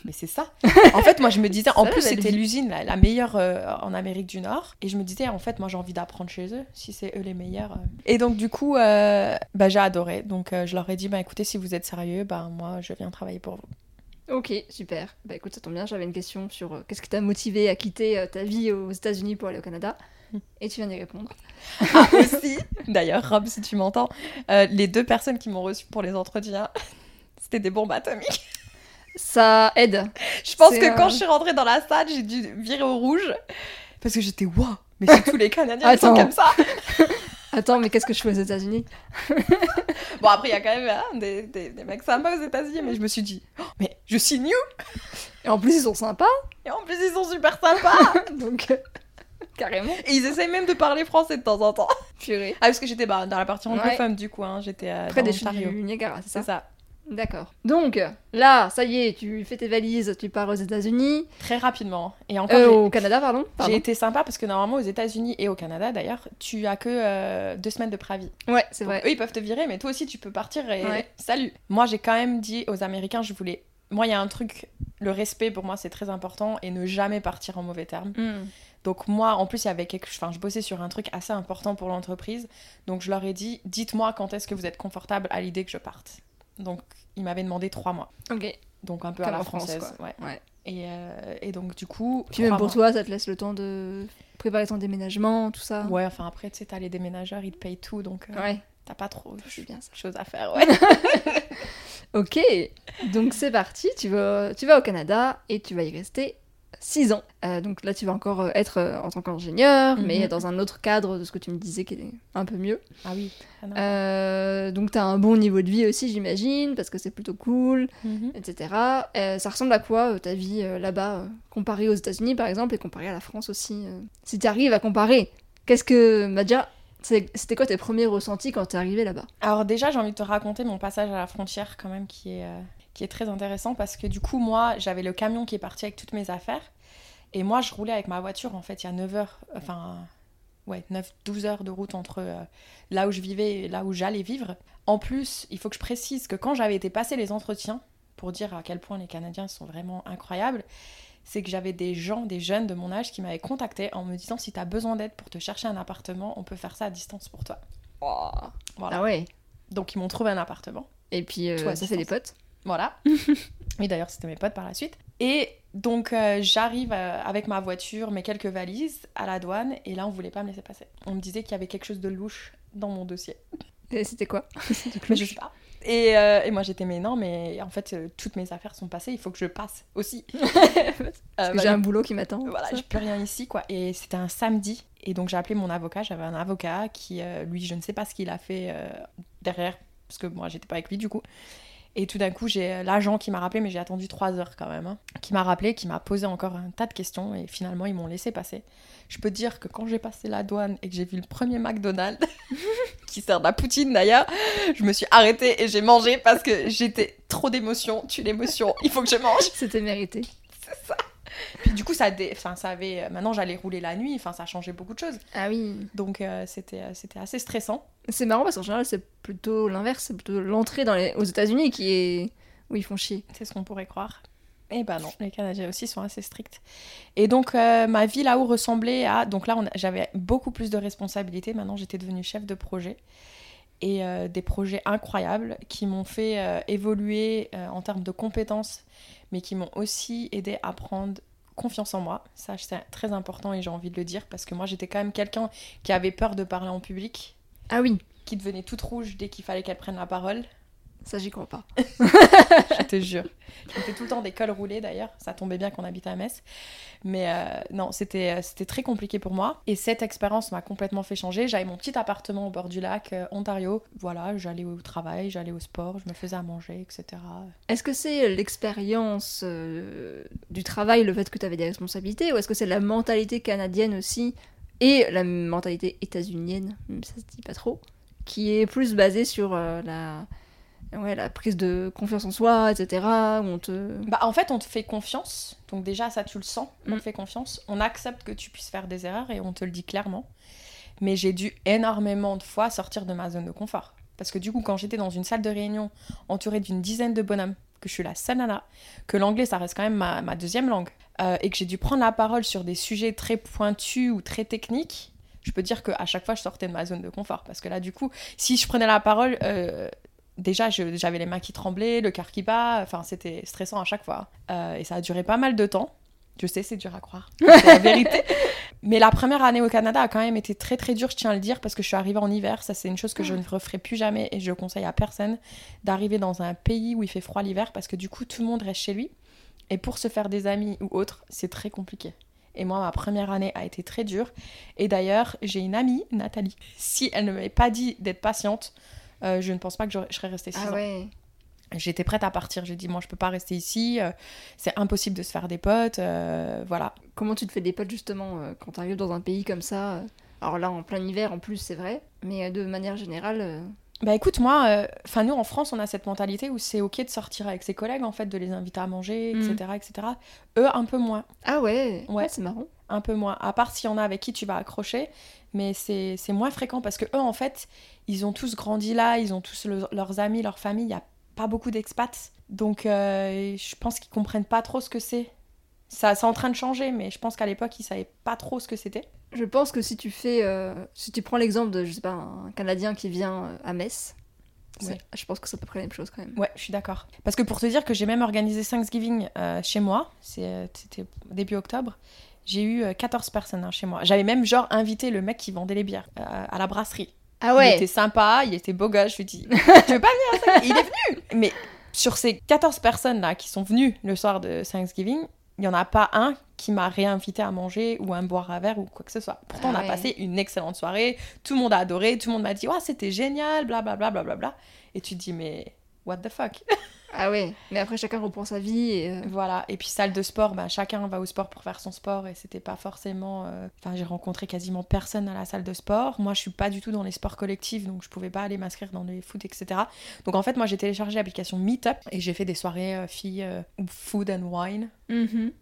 mais c'est ça. En fait, moi, je me disais, en Ça, plus, c'était l'usine la, la meilleure euh, en Amérique du Nord. Et je me disais, en fait, moi, j'ai envie d'apprendre chez eux, si c'est eux les meilleurs. euh. Et donc, du coup, euh, bah, j'ai adoré. Donc, je leur ai dit, bah, écoutez, si vous êtes sérieux, bah, moi, je viens travailler pour vous. Ok, super. Bah écoute, ça tombe bien, j'avais une question sur qu'est-ce qui t'a motivé à quitter ta vie aux États-Unis pour aller au Canada? Hmm. Et tu viens d'y répondre. Ah, aussi, d'ailleurs, Rob, si tu m'entends, les deux personnes qui m'ont reçu pour les entretiens, c'était des bombes atomiques. Ça aide. Je pense que quand euh, je suis rentrée dans la salle, j'ai dû virer au rouge. Parce que j'étais, waouh, mais c'est tous les Canadiens qui sont comme ça. Attends, mais qu'est-ce que je fais aux États-Unis? Bon, après, il y a quand même hein, des, des, des mecs sympas aux États-Unis, mais je me suis dit, oh, mais je suis new Et en plus, ils sont sympas. et en plus, ils sont super sympas Donc, euh, carrément. Et ils essayent même de parler français de temps en temps. Purée. Ah, parce que j'étais bah, dans la partie anglophone, du coup, hein, j'étais euh, Près dans des chutes du Niagara, c'est ça. D'accord. Donc, là, ça y est, tu fais tes valises, tu pars aux États-Unis. Très rapidement. Et encore, Euh, au Canada, pardon. Pardon. j'ai été sympa parce que normalement, aux États-Unis et au Canada, d'ailleurs, tu as que euh, deux semaines de préavis. Ouais, c'est vrai. eux, ils peuvent te virer, mais toi aussi, tu peux partir et Ouais. salut. Moi, j'ai quand même dit aux Américains, je voulais. Moi, il y a un truc, le respect pour moi, c'est très important et ne jamais partir en mauvais termes. Hmm. Donc, moi, en plus, il y avait quelque Enfin, je bossais sur un truc assez important pour l'entreprise. Donc, je leur ai dit, dites-moi quand est-ce que vous êtes confortable à l'idée que je parte. Donc, ils m'avaient demandé trois mois. Ok. Donc, un peu Comme à la France, française. ouais. Ouais. Et, euh, et donc, du coup. Puis même pour mois. toi, ça te laisse le temps de préparer ton déménagement, tout ça. Ouais, enfin, après, tu sais, t'as les déménageurs, ils te payent tout. Donc, euh, Ouais. t'as pas trop de Je suis bien ça. choses à faire. Ouais. Ok, donc c'est parti, tu vas, tu vas au Canada et tu vas y rester 6 ans. Euh, donc là, tu vas encore euh, être euh, en tant qu'ingénieur, mais Mhm. dans un autre cadre de ce que tu me disais qui est un peu mieux. ah oui. Ah. Euh, donc tu as un bon niveau de vie aussi, j'imagine, parce que c'est plutôt cool, Mhm. etc. Euh, ça ressemble à quoi ta vie euh, là-bas, euh, comparée aux États-Unis par exemple, et comparée à la France aussi euh Si tu arrives à comparer, qu'est-ce que. Bah, déjà, c'est- c'était quoi tes premiers ressentis quand t'es arrivé là-bas? Alors déjà, j'ai envie de te raconter mon passage à la frontière quand même qui est, euh, qui est très intéressant parce que du coup, moi, j'avais le camion qui est parti avec toutes mes affaires et moi, je roulais avec ma voiture en fait il y a 9 heures, enfin ouais, 9-12 heures de route entre euh, là où je vivais et là où j'allais vivre. En plus, il faut que je précise que quand j'avais été passer les entretiens pour dire à quel point les Canadiens sont vraiment incroyables, c'est que j'avais des gens, des jeunes de mon âge qui m'avaient contacté en me disant si tu as besoin d'aide pour te chercher un appartement, on peut faire ça à distance pour toi. Voilà. Ah ouais. Donc ils m'ont trouvé un appartement. Et puis euh, ça fait des potes. Voilà. Et d'ailleurs c'était mes potes par la suite. Et donc euh, j'arrive euh, avec ma voiture, mes quelques valises à la douane et là on voulait pas me laisser passer. On me disait qu'il y avait quelque chose de louche dans mon dossier. Et c'était quoi Je sais pas. Et, euh, et, moi j'étais mais non mais en fait toutes mes affaires sont passées il faut que je passe aussi parce que j'ai un boulot qui m'attend voilà j'ai plus rien ici quoi et c'était un samedi et donc j'ai appelé mon avocat j'avais un avocat qui lui je ne sais pas ce qu'il a fait derrière parce que moi j'étais pas avec lui du coup et tout d'un coup, j'ai euh, l'agent qui m'a rappelé, mais j'ai attendu trois heures quand même, hein, qui m'a rappelé, qui m'a posé encore un tas de questions, et finalement, ils m'ont laissé passer. Je peux dire que quand j'ai passé la douane et que j'ai vu le premier McDonald's, qui sert de la poutine d'ailleurs, je me suis arrêtée et j'ai mangé parce que j'étais trop d'émotion, tu l'émotion, il faut que je mange. C'était mérité. C'est ça. Puis du coup, ça, enfin, ça avait. Euh, maintenant, j'allais rouler la nuit. Enfin, ça a changé beaucoup de choses. Ah oui. Donc, euh, c'était, euh, c'était assez stressant. C'est marrant parce qu'en général, c'est plutôt l'inverse. C'est plutôt l'entrée dans les... aux États-Unis qui est où ils font chier. C'est ce qu'on pourrait croire. Et eh ben non, les Canadiens aussi sont assez stricts. Et donc, ma vie là-haut ressemblait à. Donc là, j'avais beaucoup plus de responsabilités. Maintenant, j'étais devenue chef de projet. Et des projets incroyables qui m'ont fait évoluer en termes de compétences, mais qui m'ont aussi aidé à prendre confiance en moi. Ça, c'est très important et j'ai envie de le dire parce que moi, j'étais quand même quelqu'un qui avait peur de parler en public. Ah oui. Qui devenait toute rouge dès qu'il fallait qu'elle prenne la parole. Ça, j'y crois pas. je te jure. J'étais tout le temps des cols roulés d'ailleurs. Ça tombait bien qu'on habite à Metz. Mais euh, non, c'était, euh, c'était très compliqué pour moi. Et cette expérience m'a complètement fait changer. J'avais mon petit appartement au bord du lac, euh, Ontario. Voilà, j'allais au travail, j'allais au sport, je me faisais à manger, etc. Est-ce que c'est l'expérience du travail, le fait que tu avais des responsabilités, ou est-ce que c'est la mentalité canadienne aussi et la mentalité états-unienne, même ça se dit pas trop, qui est plus basée sur la ouais, la prise de confiance en soi, etc. on te... Bah, en fait, on te fait confiance. Donc déjà, ça, tu le sens. On te mm. fait confiance. On accepte que tu puisses faire des erreurs et on te le dit clairement. Mais j'ai dû énormément de fois sortir de ma zone de confort. Parce que du coup, quand j'étais dans une salle de réunion entourée d'une dizaine de bonhommes, que je suis la seule nana, que l'anglais, ça reste quand même ma, ma deuxième langue, euh, et que j'ai dû prendre la parole sur des sujets très pointus ou très techniques, je peux dire qu'à chaque fois, je sortais de ma zone de confort. Parce que là, du coup, si je prenais la parole, euh, déjà j'avais les mains qui tremblaient, le cœur qui bat, enfin c'était stressant à chaque fois. Euh, et ça a duré pas mal de temps. Je sais, c'est dur à croire, c'est la vérité. Mais la première année au Canada a quand même été très très dure, je tiens à le dire, parce que je suis arrivée en hiver. Ça, c'est une chose que je ne referai plus jamais et je conseille à personne d'arriver dans un pays où il fait froid l'hiver, parce que du coup, tout le monde reste chez lui. Et pour se faire des amis ou autres, c'est très compliqué. Et moi, ma première année a été très dure. Et d'ailleurs, j'ai une amie, Nathalie. Si elle ne m'avait pas dit d'être patiente, euh, je ne pense pas que je serais restée 6 ah ans. J'étais prête à partir. J'ai dit, moi, je peux pas rester ici. Euh, c'est impossible de se faire des potes. Euh, voilà. Comment tu te fais des potes, justement, quand tu arrives dans un pays comme ça Alors là, en plein hiver, en plus, c'est vrai. Mais de manière générale. Bah écoute, moi, enfin nous en France, on a cette mentalité où c'est ok de sortir avec ses collègues, en fait, de les inviter à manger, etc., mm. etc. Eux, un peu moins. Ah ouais Ouais, c'est marrant. Un peu moins. À part s'il y en a avec qui tu vas accrocher, mais c'est moins fréquent parce que eux, en fait, ils ont tous grandi là, ils ont tous leurs amis, leur famille, il n'y a pas beaucoup d'expats. Donc euh, je pense qu'ils comprennent pas trop ce que c'est. Ça, c'est en train de changer, mais je pense qu'à l'époque, ils savaient pas trop ce que c'était. Je pense que si tu fais, euh, si tu prends l'exemple de, je sais pas, un Canadien qui vient euh, à Metz, je pense que c'est à peu près la même chose quand même. Ouais, je suis d'accord. Parce que pour te dire que j'ai même organisé Thanksgiving chez moi, c'était début octobre, j'ai eu 14 personnes hein, chez moi. J'avais même genre invité le mec qui vendait les bières à la brasserie. Ah ouais. Il était sympa, il était beau gosse. Je lui dis, tu veux pas venir Il est venu. Mais sur ces 14 personnes là qui sont venues le soir de Thanksgiving, il n'y en a pas un qui m'a réinvité à manger ou à boire un verre ou quoi que ce soit. Pourtant, on a ah passé une excellente soirée, tout le monde a adoré, tout le monde m'a dit, ouais, c'était génial, blablabla. Bla, bla, bla, bla. Et tu te dis, mais what the fuck? Ah ouais, mais après chacun reprend sa vie. Et euh, Voilà, et puis salle de sport, bah, chacun va au sport pour faire son sport et c'était pas forcément. Euh, enfin, j'ai rencontré quasiment personne à la salle de sport. Moi, je suis pas du tout dans les sports collectifs, donc je pouvais pas aller m'inscrire dans les foot, etc. Donc en fait, moi, j'ai téléchargé l'application Meetup et j'ai fait des soirées euh, filles food and wine.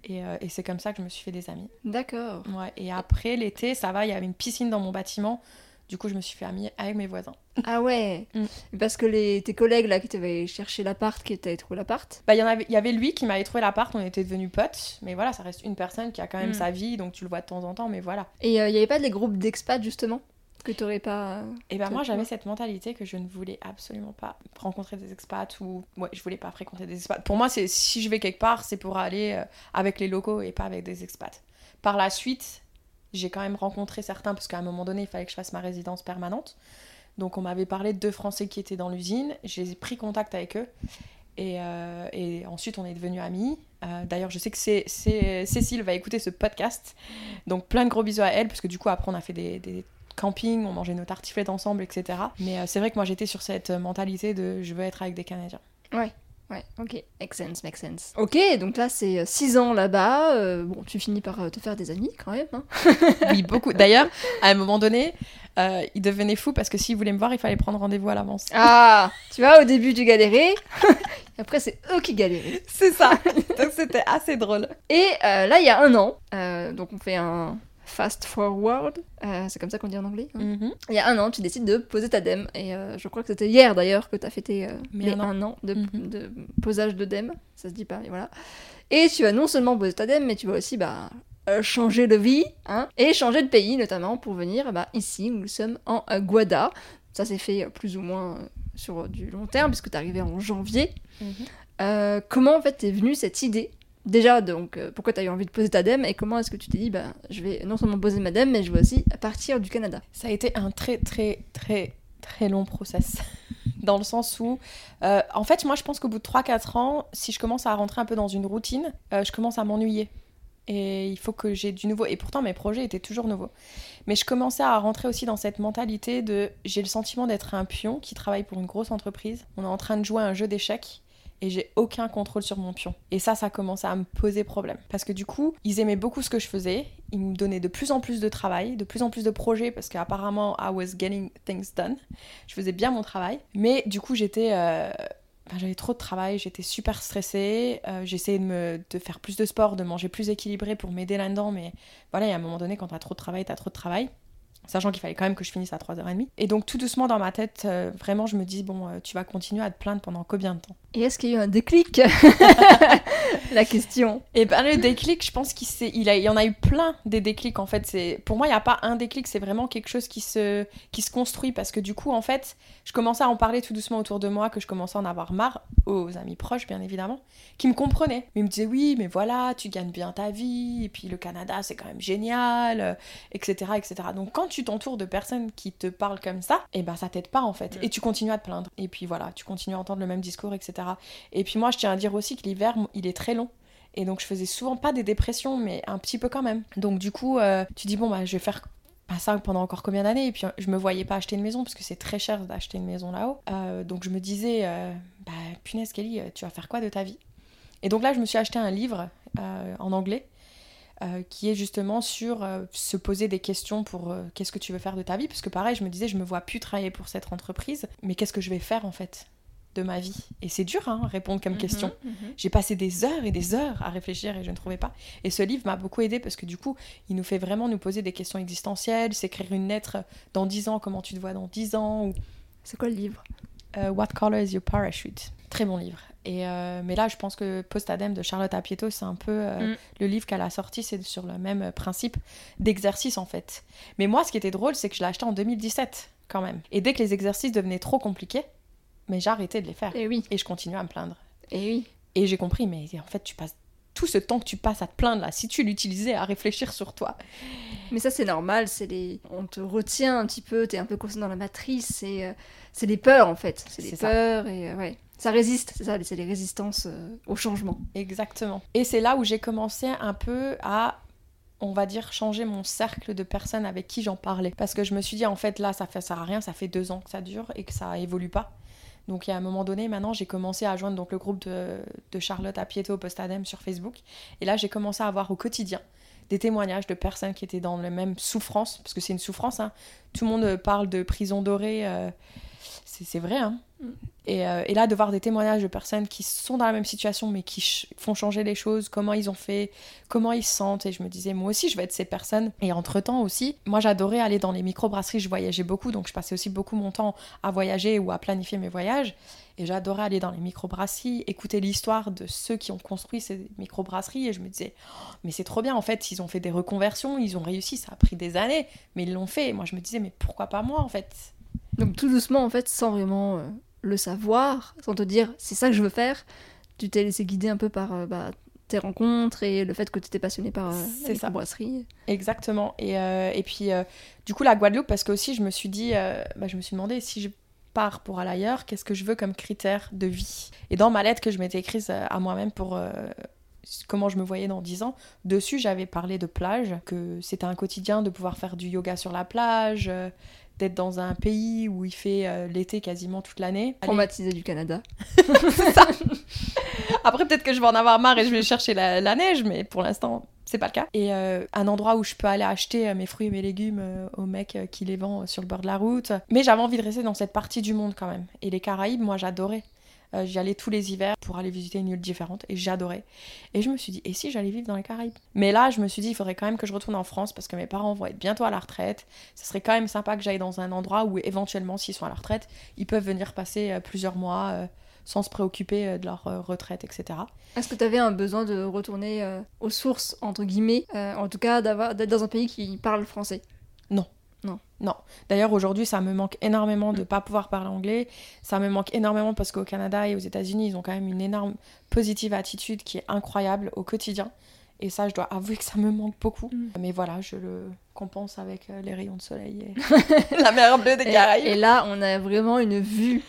Et, et c'est comme ça que je me suis fait des amis. D'accord. Ouais, et après l'été, ça va, il y avait une piscine dans mon bâtiment. Du coup, je me suis fait amie avec mes voisins. Ah ouais Mm. Parce que les, tes collègues là qui t'avaient cherché l'appart, qui t'avaient trouvé l'appart. Bah, il y en avait, il y avait lui qui m'avait trouvé l'appart, on était devenus potes, mais voilà, ça reste une personne qui a quand même Mm. sa vie, donc tu le vois de temps en temps, mais voilà. Et il n'y avait pas des groupes d'expats justement Que t'aurais pas. euh, Et ben moi, j'avais cette mentalité que je ne voulais absolument pas rencontrer des expats ou ouais, je voulais pas fréquenter des expats. Pour moi, c'est si je vais quelque part, c'est pour aller euh, avec les locaux et pas avec des expats. Par la suite, j'ai quand même rencontré certains parce qu'à un moment donné, il fallait que je fasse ma résidence permanente. Donc on m'avait parlé de deux Français qui étaient dans l'usine. J'ai pris contact avec eux. Et, euh, et ensuite, on est devenus amis. Euh, D'ailleurs, je sais que Cécile va écouter ce podcast. Donc, plein de gros bisous à elle, parce que du coup, après, on a fait des, des campings, on mangeait nos tartiflettes ensemble, etc. Mais euh, c'est vrai que moi, j'étais sur cette mentalité de je veux être avec des Canadiens. Ouais, ok. Make sense, make sense. Ok, donc là c'est 6 ans là-bas. euh, bon, tu finis par euh, te faire des amis quand même. Hein. Oui, beaucoup. D'ailleurs, à un moment donné, euh, il devenait fou parce que s'il voulait me voir, il fallait prendre rendez-vous à l'avance. Ah, tu vois, au début tu galérais. après c'est eux qui galéraient. C'est ça. Donc, c'était assez drôle. Et euh, là il y a un an, euh, donc on fait un fast forward. euh, c'est comme ça qu'on dit en anglais. hein. Mhm. Il y a un an, tu décides de poser ta dème. Et euh, je crois que c'était hier d'ailleurs que tu as fêté euh, Mais les un an. un an de, Mhm. de posage de dème. Ça se dit pas, et voilà. Et tu vas non seulement poser ta dème, mais tu vas aussi bah, euh, changer de vie hein, et changer de pays, notamment pour venir bah, ici où nous sommes en euh, Guada. Ça s'est fait euh, plus ou moins euh, sur du long terme, puisque tu es arrivé en janvier. Mhm. Euh, comment en fait t'es venue cette idée Déjà, donc, euh, pourquoi t'as eu envie de poser ta dème et comment est-ce que tu t'es dit, bah, je vais non seulement poser ma dème, mais je vais aussi partir du Canada? Ça a été un très très très très long process. Dans le sens où, euh, en fait, moi je pense qu'au bout de 3-4 ans, si je commence à rentrer un peu dans une routine, euh, je commence à m'ennuyer. Et il faut que j'ai du nouveau. Et pourtant, mes projets étaient toujours nouveaux. Mais je commençais à rentrer aussi dans cette mentalité de j'ai le sentiment d'être un pion qui travaille pour une grosse entreprise. On est en train de jouer un jeu d'échecs et j'ai aucun contrôle sur mon pion. Et ça, ça commençait à me poser problème. Parce que du coup, ils aimaient beaucoup ce que je faisais. Ils me donnaient de plus en plus de travail, de plus en plus de projets parce qu'apparemment, I was getting things done. Je faisais bien mon travail. Mais du coup, j'étais. euh, j'avais trop de travail, j'étais super stressée, euh, j'essayais de, me, de faire plus de sport, de manger plus équilibré pour m'aider là-dedans, mais voilà, il y a un moment donné, quand t'as trop de travail, t'as trop de travail. Sachant qu'il fallait quand même que je finisse à 3h30. Et donc, tout doucement dans ma tête, euh, vraiment, je me dis, bon, euh, tu vas continuer à te plaindre pendant combien de temps? Et est-ce qu'il y a eu un déclic? La question. Et ben le déclic, je pense qu'il il, a- il y en a eu plein des déclics en fait. C'est pour moi il n'y a pas un déclic, c'est vraiment quelque chose qui se qui se construit parce que du coup en fait, je commençais à en parler tout doucement autour de moi, que je commençais à en avoir marre aux amis proches bien évidemment, qui me comprenaient. Mais ils me disaient oui, mais voilà, tu gagnes bien ta vie et puis le Canada c'est quand même génial, euh, etc etc. Donc quand tu t'entoures de personnes qui te parlent comme ça, et ben ça t'aide pas en fait. Et tu continues à te plaindre. Et puis voilà, tu continues à entendre le même discours, etc. Et puis moi je tiens à dire aussi que l'hiver il est très long. Et donc je faisais souvent pas des dépressions, mais un petit peu quand même. Donc du coup, euh, tu dis bon bah je vais faire pas ça pendant encore combien d'années? Et puis je me voyais pas acheter une maison parce que c'est très cher d'acheter une maison là-haut. Euh, donc je me disais euh, bah punaise Kelly, tu vas faire quoi de ta vie? Et donc là je me suis acheté un livre en anglais. Euh, qui est justement sur euh, se poser des questions pour euh, qu'est-ce que tu veux faire de ta vie? Parce que pareil je me disais je me vois plus travailler pour cette entreprise mais qu'est-ce que je vais faire en fait de ma vie? Et c'est dur hein, répondre comme question Mhm, mhm. j'ai passé des heures et des heures à réfléchir et je ne trouvais pas. Et ce livre m'a beaucoup aidé parce que du coup, il nous fait vraiment nous poser des questions existentielles, s'écrire une lettre dans 10 ans, comment tu te vois dans 10 ans, ou C'est quoi le livre? Euh, What color is your parachute Très bon livre. Et euh, mais là, je pense que Post-Adem de Charlotte Apieto, c'est un peu euh, Mm. le livre qu'elle a sorti, c'est sur le même principe d'exercice en fait. Mais moi, ce qui était drôle, c'est que je l'ai acheté en 2017 quand même. Et dès que les exercices devenaient trop compliqués, mais j'ai arrêté de les faire. Eh oui, Et je continuais à me plaindre. eh oui. Et j'ai compris, mais en fait, tu passes tout ce temps que tu passes à te plaindre là, si tu l'utilisais à réfléchir sur toi. Mais ça c'est normal, c'est les... on te retient un petit peu, t'es un peu coincé dans la matrice, c'est euh, c'est les peurs en fait, c'est les C'est ça. peurs et euh, ouais, ça résiste, c'est ça, c'est les résistances euh, au changement. Exactement. Et c'est là où j'ai commencé un peu à, on va dire, changer mon cercle de personnes avec qui j'en parlais. Parce que je me suis dit, en fait, là, ça fait ça sert à rien, ça fait deux ans que ça dure et que ça évolue pas. Donc, il y a un moment donné, maintenant, j'ai commencé à joindre donc, le groupe de, Charlotte à Pieto Postadem sur Facebook. Et là, j'ai commencé à avoir au quotidien des témoignages de personnes qui étaient dans la même souffrance, parce que c'est une souffrance. hein. Tout le monde parle de prison dorée. euh, c'est vrai. Hein. Mm. Et, euh, et là, de voir des témoignages de personnes qui sont dans la même situation, mais qui ch- font changer les choses, comment ils ont fait, comment ils se sentent. Et je me disais, moi aussi, je vais être ces personnes. Et entre-temps aussi, moi, j'adorais aller dans les microbrasseries. Je voyageais beaucoup, donc je passais aussi beaucoup mon temps à voyager ou à planifier mes voyages. Et j'adorais aller dans les microbrasseries, écouter l'histoire de ceux qui ont construit ces microbrasseries. Et je me disais, Oh, mais c'est trop bien, en fait, ils ont fait des reconversions, ils ont réussi, ça a pris des années, mais ils l'ont fait. Et moi, je me disais, mais pourquoi pas moi, en fait? Donc tout doucement, en fait, sans vraiment euh, le savoir, sans te dire c'est ça que je veux faire, tu t'es laissé guider un peu par euh, bah, tes rencontres et le fait que tu étais passionné par euh, C'est la ça. brasserie. Exactement. Et, euh, et puis, du coup, la Guadeloupe, parce que aussi, je me suis dit, bah, je me suis demandé si je pars pour aller ailleurs, qu'est-ce que je veux comme critère de vie? Et dans ma lettre que je m'étais écrite à moi-même pour comment je me voyais dans 10 ans, dessus, j'avais parlé de plage, que c'était un quotidien de pouvoir faire du yoga sur la plage, d'être dans un pays où il fait euh, l'été quasiment toute l'année. Traumatisé du Canada. Après, peut-être que je vais en avoir marre et je vais chercher la, la neige, mais pour l'instant, c'est pas le cas. Et euh, un endroit où je peux aller acheter euh, mes fruits et mes légumes euh, au mec qui les vend sur le bord de la route. Mais j'avais envie de rester dans cette partie du monde quand même. Et les Caraïbes, moi, j'adorais. Euh, J'y allais tous les hivers pour aller visiter une île différente et j'adorais. Et je me suis dit, et si j'allais vivre dans les Caraïbes? Mais là, je me suis dit, il faudrait quand même que je retourne en France parce que mes parents vont être bientôt à la retraite. Ce serait quand même sympa que j'aille dans un endroit où éventuellement, s'ils sont à la retraite, ils peuvent venir passer euh, plusieurs mois euh, sans se préoccuper euh, de leur retraite, etc. Est-ce que tu avais un besoin de retourner euh, aux sources, entre guillemets, euh, en tout cas d'être dans un pays qui parle français? D'ailleurs, aujourd'hui, ça me manque énormément de Mm. ne pas pouvoir parler anglais. Ça me manque énormément parce qu'au Canada et aux États-Unis, ils ont quand même une énorme positive attitude qui est incroyable au quotidien. Et ça, je dois avouer que ça me manque beaucoup. Mm. Mais voilà, je le compense avec euh, les rayons de soleil et la mer bleue des Caraïbes. et là, on a vraiment une vue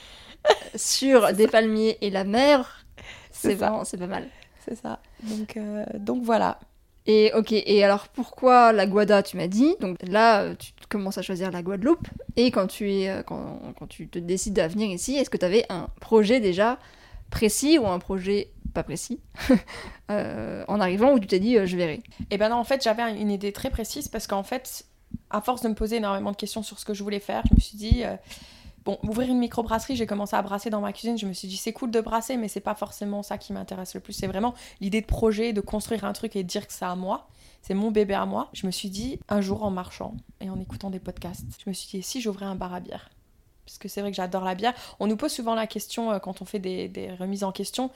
sur des palmiers et la mer. C'est vraiment, c'est pas mal. C'est ça. Donc, euh, donc voilà. Et ok, et alors pourquoi la Guada, tu m'as dit? Donc là, euh, tu commences à choisir la Guadeloupe. Et quand tu, euh, quand, tu te décides à venir ici, est-ce que tu avais un projet déjà précis ou un projet pas précis? Euh, en arrivant où tu t'es dit je verrai. Et ben non, en fait, j'avais une idée très précise parce qu'en fait, à force de me poser énormément de questions sur ce que je voulais faire, je me suis dit, bon, ouvrir une microbrasserie, j'ai commencé à brasser dans ma cuisine, je me suis dit, c'est cool de brasser, mais c'est pas forcément ça qui m'intéresse le plus. C'est vraiment l'idée de projet, de construire un truc et de dire que c'est à moi. C'est mon bébé à moi. Je me suis dit, un jour en marchant et en écoutant des podcasts, je me suis dit, si j'ouvrais un bar à bière? Parce que c'est vrai que j'adore la bière. On nous pose souvent la question euh, quand on fait des, des remises en question,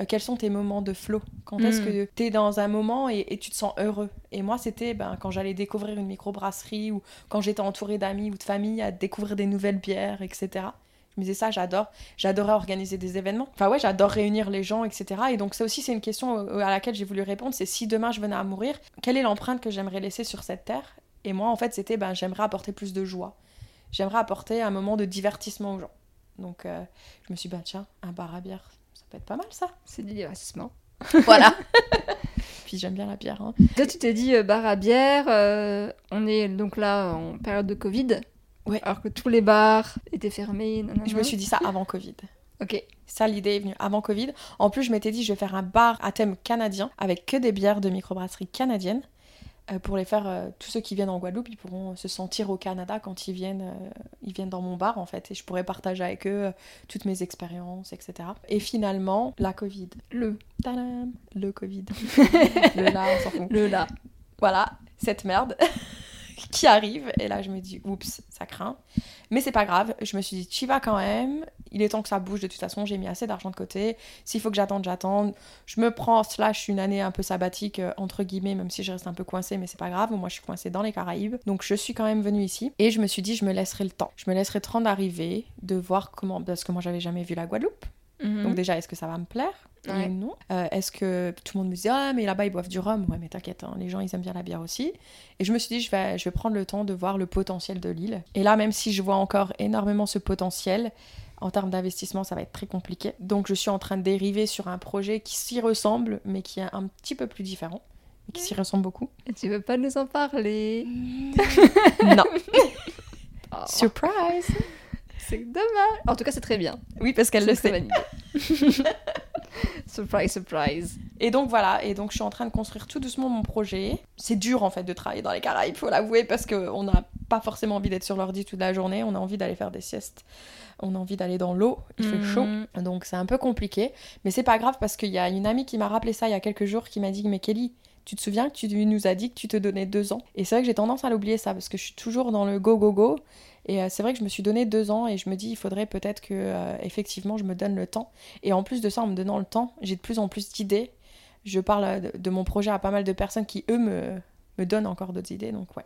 euh, quels sont tes moments de flow? Quand est-ce Mm. que tu es dans un moment et, et tu te sens heureux? Et moi, c'était ben, quand j'allais découvrir une microbrasserie ou quand j'étais entourée d'amis ou de famille à découvrir des nouvelles bières, etc. Je me disais ça, j'adore. J'adorais organiser des événements. Enfin ouais, j'adore réunir les gens, etc. Et donc ça aussi, c'est une question euh, à laquelle j'ai voulu répondre. C'est si demain je venais à mourir, quelle est l'empreinte que j'aimerais laisser sur cette terre? Et moi, en fait, c'était ben, j'aimerais apporter plus de joie. J'aimerais apporter un moment de divertissement aux gens. Donc euh, je me suis dit, bah tiens, un bar à bière, ça peut être pas mal ça. C'est du divertissement. Voilà. Puis j'aime bien la bière. hein. Toi, tu t'es dit euh, bar à bière, euh, on est donc là en période de Covid. Ouais. Alors que tous les bars étaient fermés. nanana. Je me suis dit ça avant Covid. Ok. Ça, l'idée est venue avant Covid. En plus, je m'étais dit, je vais faire un bar à thème canadien avec que des bières de microbrasserie canadienne. Euh, pour les faire, euh, tous ceux qui viennent en Guadeloupe, ils pourront se sentir au Canada quand ils viennent, euh, ils viennent dans mon bar en fait. Et je pourrais partager avec eux toutes mes expériences, etc. Et finalement, la Covid. Le. Tadam Le Covid. le là, on s'en fout. Le là. voilà, cette merde qui arrive. Et là, je me dis, oups, ça craint. Mais c'est pas grave. Je me suis dit, tu vas quand même. Il est temps que ça bouge de toute façon. J'ai mis assez d'argent de côté. S'il faut que j'attende, j'attende. Je me prends, slash, une année un peu sabbatique, euh, entre guillemets, même si je reste un peu coincée, mais c'est pas grave. Moi, je suis coincée dans les Caraïbes. Donc, je suis quand même venue ici. Et je me suis dit, je me laisserai le temps. Je me laisserai le temps d'arriver, de voir comment. Parce que moi, j'avais jamais vu la Guadeloupe. Donc déjà, est-ce que ça va me plaire? Ouais. non Euh, Est-ce que tout le monde me dit ah mais là-bas ils boivent du rhum Ouais mais t'inquiète, hein, les gens ils aiment bien la bière aussi. Et je me suis dit je vais je vais prendre le temps de voir le potentiel de l'île. Et là même si je vois encore énormément ce potentiel. En termes d'investissement, ça va être très compliqué. Donc, je suis en train de dériver sur un projet qui s'y ressemble, mais qui est un petit peu plus différent. Et qui s'y ressemble beaucoup. Et tu veux pas nous en parler? Non. Oh, Surprise C'est dommage. En tout cas, c'est très bien. Oui, parce qu'elle le sait. surprise, surprise. Et donc voilà, et donc je suis en train de construire tout doucement mon projet. C'est dur en fait de travailler dans les Caraïbes, faut l'avouer, parce qu'on a pas forcément envie d'être sur l'ordi toute la journée, on a envie d'aller faire des siestes, on a envie d'aller dans l'eau, il fait chaud, Mhm. donc c'est un peu compliqué. Mais c'est pas grave parce qu'il y a une amie qui m'a rappelé ça il y a quelques jours qui m'a dit Mais Kelly, tu te souviens que tu nous as dit que tu te donnais deux ans? Et c'est vrai que j'ai tendance à l'oublier ça parce que je suis toujours dans le go go go. Et euh, c'est vrai que je me suis donné deux ans et je me dis il faudrait peut-être que euh, effectivement je me donne le temps. Et en plus de ça, en me donnant le temps, j'ai de plus en plus d'idées. Je parle euh, de, de mon projet à pas mal de personnes qui eux me, me donnent encore d'autres idées. Donc ouais.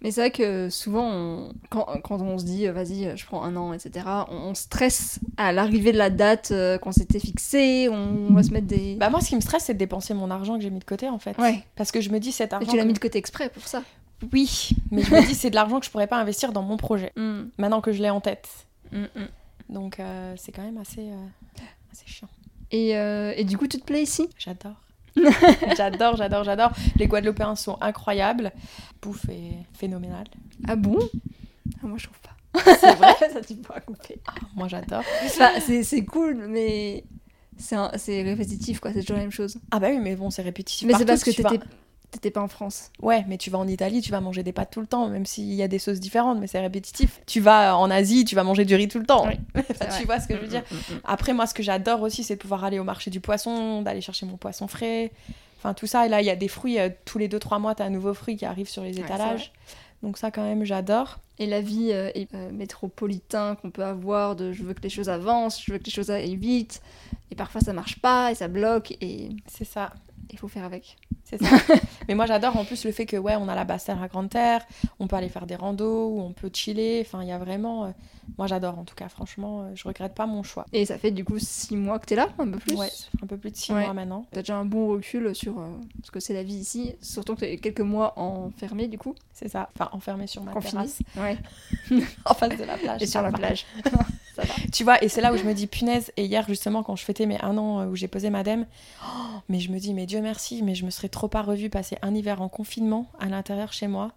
Mais c'est vrai que souvent, on- quand, quand on se dit vas-y, je prends un an, etc., on, on stresse à l'arrivée de la date qu'on s'était fixée, on va se mettre des. Bah moi ce qui me stresse c'est de dépenser mon argent que j'ai mis de côté en fait. ouais. Parce que je me dis cet Et argent. tu l'as que- mis de côté exprès pour ça. Oui, mais je me dis c'est de l'argent que je pourrais pas investir dans mon projet. Mm, Maintenant que je l'ai en tête. mm, mm. Donc euh, c'est quand même assez, euh, assez chiant. Et, euh, et du coup, tu te plais ici? J'adore. j'adore, j'adore, j'adore. Les Guadeloupéens sont incroyables. Bouffe est phénoménale. Ah bon? Ah, Moi, je trouve pas. C'est vrai? Ça, tu pourras couper. Ah, Moi j'adore. Enfin, c'est cool, mais c'est répétitif, quoi. C'est toujours la même chose. Ah bah oui, mais bon, c'est répétitif. Mais c'est parce que tu vas- t'étais pas en France. Ouais, mais tu vas en Italie, tu vas manger des pâtes tout le temps, même s'il y a des sauces différentes, mais c'est répétitif. Tu vas en Asie, tu vas manger du riz tout le temps. Oui, Enfin, tu vois ce que je veux dire Après, moi, ce que j'adore aussi, c'est de pouvoir aller au marché du poisson, d'aller chercher mon poisson frais. Enfin, tout ça. Et là, il y a des fruits, euh, tous les 2-3 mois, tu as un nouveau fruit qui arrive sur les étalages. Donc, ça, quand même, j'adore. Et la vie euh, euh, métropolitain qu'on peut avoir de je veux que les choses avancent, je veux que les choses aillent vite, et parfois ça marche pas et ça bloque et C'est ça. Il faut faire avec. C'est ça. mais moi, j'adore en plus le fait que, ouais, on a la basse terre à grande terre, on peut aller faire des randos, ou on peut chiller. Enfin, il y a vraiment. Moi, j'adore en tout cas, franchement, euh, je regrette pas mon choix. Et ça fait du coup six mois que t'es là, un peu plus. Ouais, ça fait un peu plus de 6 Ouais. mois maintenant. T'as déjà un bon recul sur euh, ce que c'est la vie ici, surtout que t'as quelques mois enfermé du coup, C'est ça. Enfin, enfermé sur ma confiné. terrasse, Ouais. en face de la plage. Et sur la va. plage. ça va. Tu vois, et c'est là où je me dis, punaise, et hier justement, quand je fêtais mes un an euh, où j'ai posé madame, oh, mais je me dis, mais Dieu merci, mais je me serais trop pas revue passer un hiver en confinement à l'intérieur chez moi.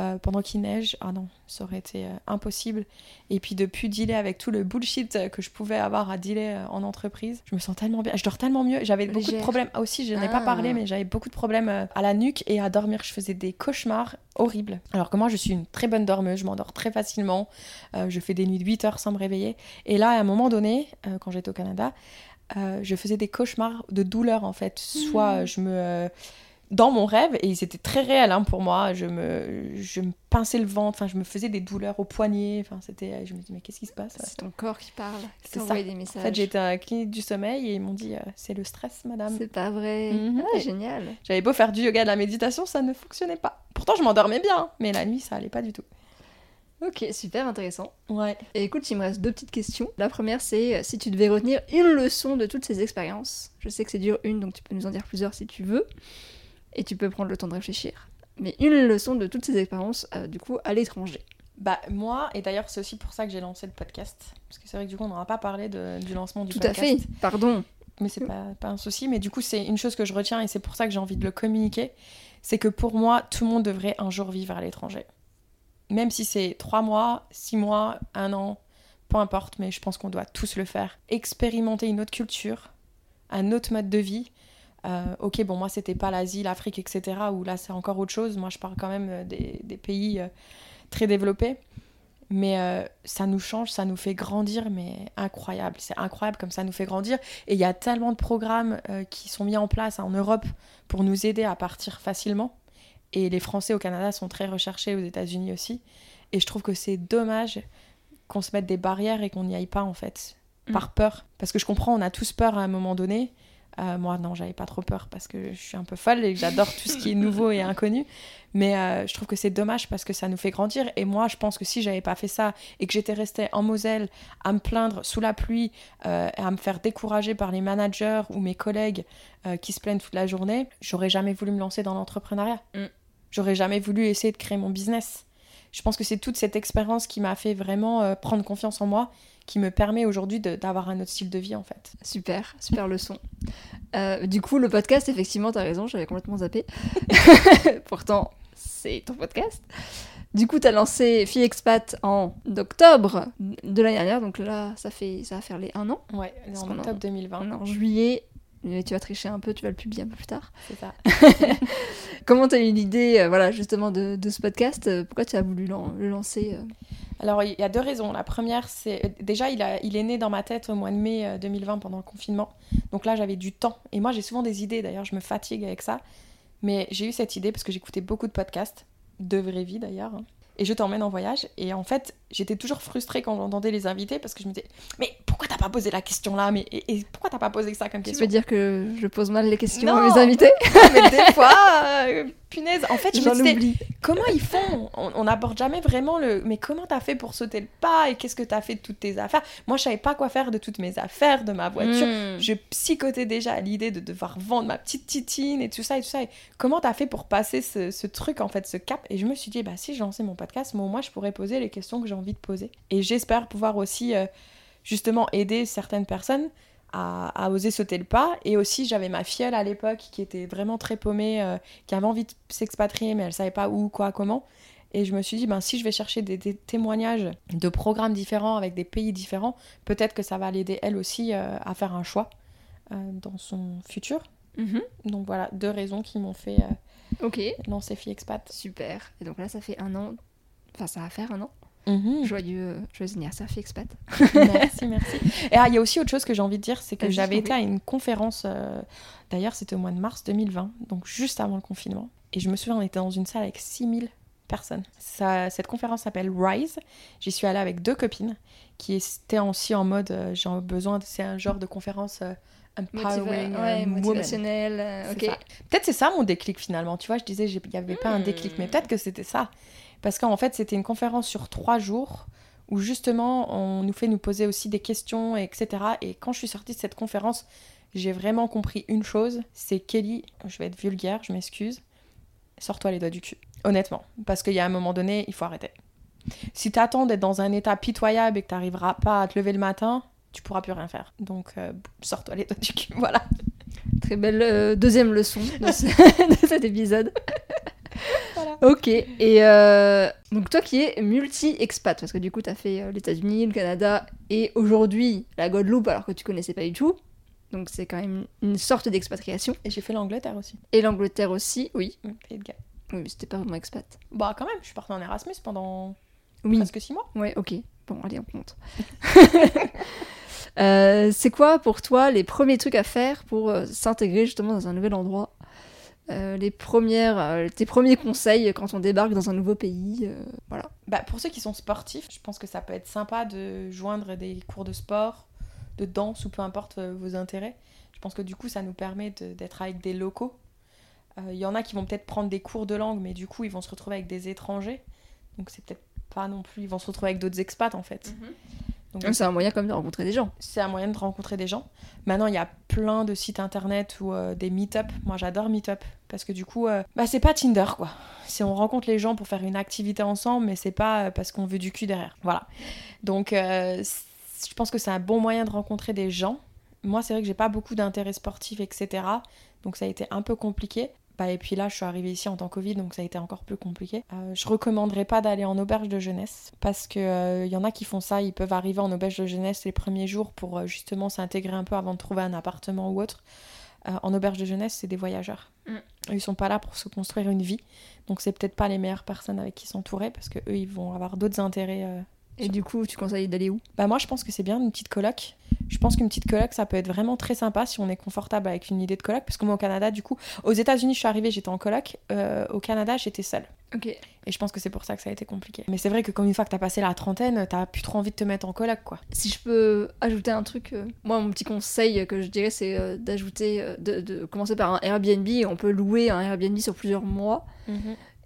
Euh, pendant qu'il neige, ah non, ça aurait été euh, impossible. Et puis de plus dealer avec tout le bullshit que je pouvais avoir à dealer euh, en entreprise, je me sens tellement bien, je dors tellement mieux. J'avais beaucoup de problèmes Ah, aussi, je n'en ai pas Ah. parlé, mais j'avais beaucoup de problèmes à la nuque et à dormir. Je faisais des cauchemars horribles. Alors que moi, je suis une très bonne dormeuse, je m'endors très facilement. Euh, je fais des nuits de 8 heures sans me réveiller. Et là, à un moment donné, quand j'étais au Canada, je faisais des cauchemars de douleur en fait. Soit euh, je me. Euh, dans mon rêve, et c'était très réel hein, pour moi, je me, je me pinçais le ventre, enfin, je me faisais des douleurs au poignet, enfin, c'était, je me dis, mais qu'est-ce qui se passe C'est ton corps qui parle, qui C'est t'envoie ça. des En messages. fait, j'étais à la clinique du sommeil et ils m'ont dit, euh, c'est le stress, madame. C'est pas vrai. Ah, génial. J'avais beau faire du yoga de la méditation, ça ne fonctionnait pas. Pourtant, je m'endormais bien, mais la nuit, ça allait pas du tout. Ok, super intéressant. Ouais. Et écoute, il me reste deux petites questions. La première, c'est euh, si tu devais retenir une leçon de toutes ces expériences. Je sais que c'est dur une, donc tu peux nous en dire plusieurs si tu veux. Et tu peux prendre le temps de réfléchir. Mais une leçon de toutes ces expériences, euh, du coup, à l'étranger. Bah, moi, et d'ailleurs, c'est aussi pour ça que j'ai lancé le podcast. Parce que c'est vrai que du coup, on n'aura pas parlé de- du lancement du Tout à podcast. fait, pardon. mais c'est pas, pas un souci. Mais du coup, c'est une chose que je retiens et c'est pour ça que j'ai envie de le communiquer. C'est que pour moi, tout le monde devrait un jour vivre à l'étranger. Même si c'est trois mois, six mois, un an, peu importe, mais je pense qu'on doit tous le faire. Expérimenter une autre culture, un autre mode de vie. Euh, ok, bon, moi, c'était pas l'Asie, l'Afrique, etc., où là, c'est encore autre chose. Moi, je parle quand même euh, des, des pays euh, très développés. Mais euh, ça nous change, ça nous fait grandir, mais incroyable. C'est incroyable comme ça nous fait grandir. Et il y a tellement de programmes qui sont mis en place en Europe pour nous aider à partir facilement. Et les Français au Canada sont très recherchés, aux États-Unis aussi. Et je trouve que c'est dommage qu'on se mette des barrières et qu'on n'y aille pas en fait, Mm. par peur. Parce que je comprends, on a tous peur à un moment donné. Euh, moi, non, j'avais pas trop peur parce que je suis un peu folle et j'adore tout ce qui est nouveau et inconnu. Mais euh, je trouve que c'est dommage parce que ça nous fait grandir. Et moi, je pense que si j'avais pas fait ça et que j'étais restée en Moselle à me plaindre sous la pluie, euh, à me faire décourager par les managers ou mes collègues qui se plaignent toute la journée, j'aurais jamais voulu me lancer dans l'entrepreneuriat. Mm. J'aurais jamais voulu essayer de créer mon business. Je pense que c'est toute cette expérience qui m'a fait vraiment euh, prendre confiance en moi, qui me permet aujourd'hui d'avoir un autre style de vie en fait. Super, super leçon. Euh, du coup, le podcast, effectivement, t'as raison, j'avais complètement zappé. Pourtant, c'est ton podcast. Du coup, t'as lancé Fille Expat en octobre de l'année dernière, donc là, ça, fait, ça va faire les un an. Ouais, en octobre 2020, On est en juillet, mais tu vas tricher un peu, tu vas le publier un peu plus tard. c'est ça. comment tu as eu l'idée, euh, voilà, justement, de, de ce podcast? Euh, Pourquoi tu as voulu lan- le lancer euh? Alors, il y a deux raisons. La première, c'est déjà, il, a, il est né dans ma tête au mois de mai euh, 2020 pendant le confinement. Donc là, j'avais du temps. Et moi, j'ai souvent des idées. D'ailleurs, je me fatigue avec ça. Mais j'ai eu cette idée parce que j'écoutais beaucoup de podcasts, de vraie vie d'ailleurs. hein. Et je t'emmène en voyage. Et en fait, j'étais toujours frustrée quand j'entendais les invités parce que je me disais, mais pourquoi t'as pas posé la question là? Mais, et, et pourquoi t'as pas posé ça comme Tu question? veux dire que je pose mal les questions Non. à mes invités? Mais des fois, euh, punaise, en fait, je me disais, comment ils font? On n'aborde jamais vraiment le. Mais comment t'as fait pour sauter le pas et qu'est-ce que t'as fait de toutes tes affaires? Moi, je savais pas quoi faire de toutes mes affaires, de ma voiture. Mm. Je psychotais déjà à l'idée de devoir vendre ma petite titine et tout ça et tout ça. Et comment t'as fait pour passer ce, ce truc, en fait, ce cap? Et je me suis dit, bah si je lançais mon podcast, moi, moi, je pourrais poser les questions que j'ai envie de poser. Et j'espère pouvoir aussi, euh, justement, aider certaines personnes à, à oser sauter le pas. Et aussi, j'avais ma filleule à l'époque qui était vraiment très paumée, euh, qui avait envie de s'expatrier, mais elle savait pas où, quoi, comment. Et je me suis dit, ben, si je vais chercher des, des témoignages de programmes différents avec des pays différents, peut-être que ça va l'aider elle aussi euh, à faire un choix euh, dans son futur. Mhm. Donc voilà, deux raisons qui m'ont fait euh, Ok, lancer Fille Expat. super. Et donc là, ça fait un an. Enfin, ça va faire un an. Mhm. Joyeux, joyeux anniversaire, fille expat. merci, merci. Et ah, il y a aussi autre chose que j'ai envie de dire, c'est que j'avais été à une conférence, euh, d'ailleurs c'était au mois de mars 2020, donc juste avant le confinement. Et je me souviens, on était dans une salle avec 6000 personnes. Ça, cette conférence s'appelle Rise. J'y suis allée avec deux copines qui étaient aussi en mode, euh, j'ai besoin, de- c'est un genre de conférence euh, empowering, euh, ouais, motivationnel. ok. ça. Peut-être c'est ça mon déclic finalement. Tu vois, je disais, il n'y avait pas un déclic, mais Hmm. peut-être que c'était ça. Parce qu'en fait, c'était une conférence sur trois jours où justement, on nous fait nous poser aussi des questions, etc. Et quand je suis sortie de cette conférence, j'ai vraiment compris une chose c'est Kelly, je vais être vulgaire, je m'excuse, sors-toi les doigts du cul. Honnêtement. Parce qu'il y a un moment donné, il faut arrêter. Si tu attends d'être dans un état pitoyable et que tu n'arriveras pas à te lever le matin, tu pourras plus rien faire. Donc, euh, sors-toi les doigts du cul. Voilà. Très belle euh, deuxième leçon de cet épisode. Voilà. Ok, et euh, donc toi qui es multi-expat, parce que du coup tu as fait euh, les États-Unis, le Canada et aujourd'hui la Guadeloupe alors que tu connaissais pas du tout, donc c'est quand même une sorte d'expatriation. Et j'ai fait l'Angleterre aussi. Et l'Angleterre aussi, oui, Pays de Galles. oui mais c'était pas vraiment expat. Bah quand même, je suis partie en Erasmus pendant Oui, presque six mois. ouais, ok, bon allez on compte. Euh, c'est quoi pour toi les premiers trucs à faire pour s'intégrer justement dans un nouvel endroit? Euh, les premières, euh, tes premiers conseils quand on débarque dans un nouveau pays, euh, voilà. Bah, pour ceux qui sont sportifs, je pense que ça peut être sympa de joindre des cours de sport, de danse ou peu importe euh, vos intérêts. Je pense que du coup, ça nous permet de- d'être avec des locaux. Euh, Il y en a qui vont peut-être prendre des cours de langue, mais du coup, ils vont se retrouver avec des étrangers. Donc c'est peut-être pas non plus... Ils vont se retrouver avec d'autres expats, en fait. Donc, C'est un moyen comme de rencontrer des gens. c'est un moyen de rencontrer des gens. Maintenant, il y a plein de sites internet ou euh, des meet-up. Moi, j'adore meet-up parce que du coup, euh, bah, c'est pas Tinder quoi. C'est on rencontre les gens pour faire une activité ensemble, mais c'est pas euh, parce qu'on veut du cul derrière. Voilà. Donc, euh, je pense que c'est un bon moyen de rencontrer des gens. Moi, c'est vrai que j'ai pas beaucoup d'intérêt sportif, etc. Donc, ça a été un peu compliqué. Bah, et puis là, je suis arrivée ici en temps Covid, donc ça a été encore plus compliqué. Euh, je recommanderais pas d'aller en auberge de jeunesse parce que euh, y en a qui font ça, ils peuvent arriver en auberge de jeunesse les premiers jours pour euh, justement s'intégrer un peu avant de trouver un appartement ou autre. Euh, en auberge de jeunesse, c'est des voyageurs. Mm. Ils sont pas là pour se construire une vie, donc c'est peut-être pas les meilleures personnes avec qui s'entourer parce que eux, ils vont avoir d'autres intérêts. Et du coup, tu conseilles d'aller où? Bah moi je pense que c'est bien une petite coloc. Je pense qu'une petite coloc ça peut être vraiment très sympa si on est confortable avec une idée de coloc parce que moi au Canada du coup aux États-Unis je suis arrivée j'étais en coloc euh, au Canada j'étais seule Ok. et je pense que c'est pour ça que ça a été compliqué. Mais c'est vrai que comme une fois que t'as passé la trentaine t'as plus trop envie de te mettre en coloc quoi. Si je peux ajouter un truc, euh, moi mon petit conseil que je dirais c'est euh, d'ajouter, de, de commencer par un Airbnb. On peut louer un Airbnb sur plusieurs mois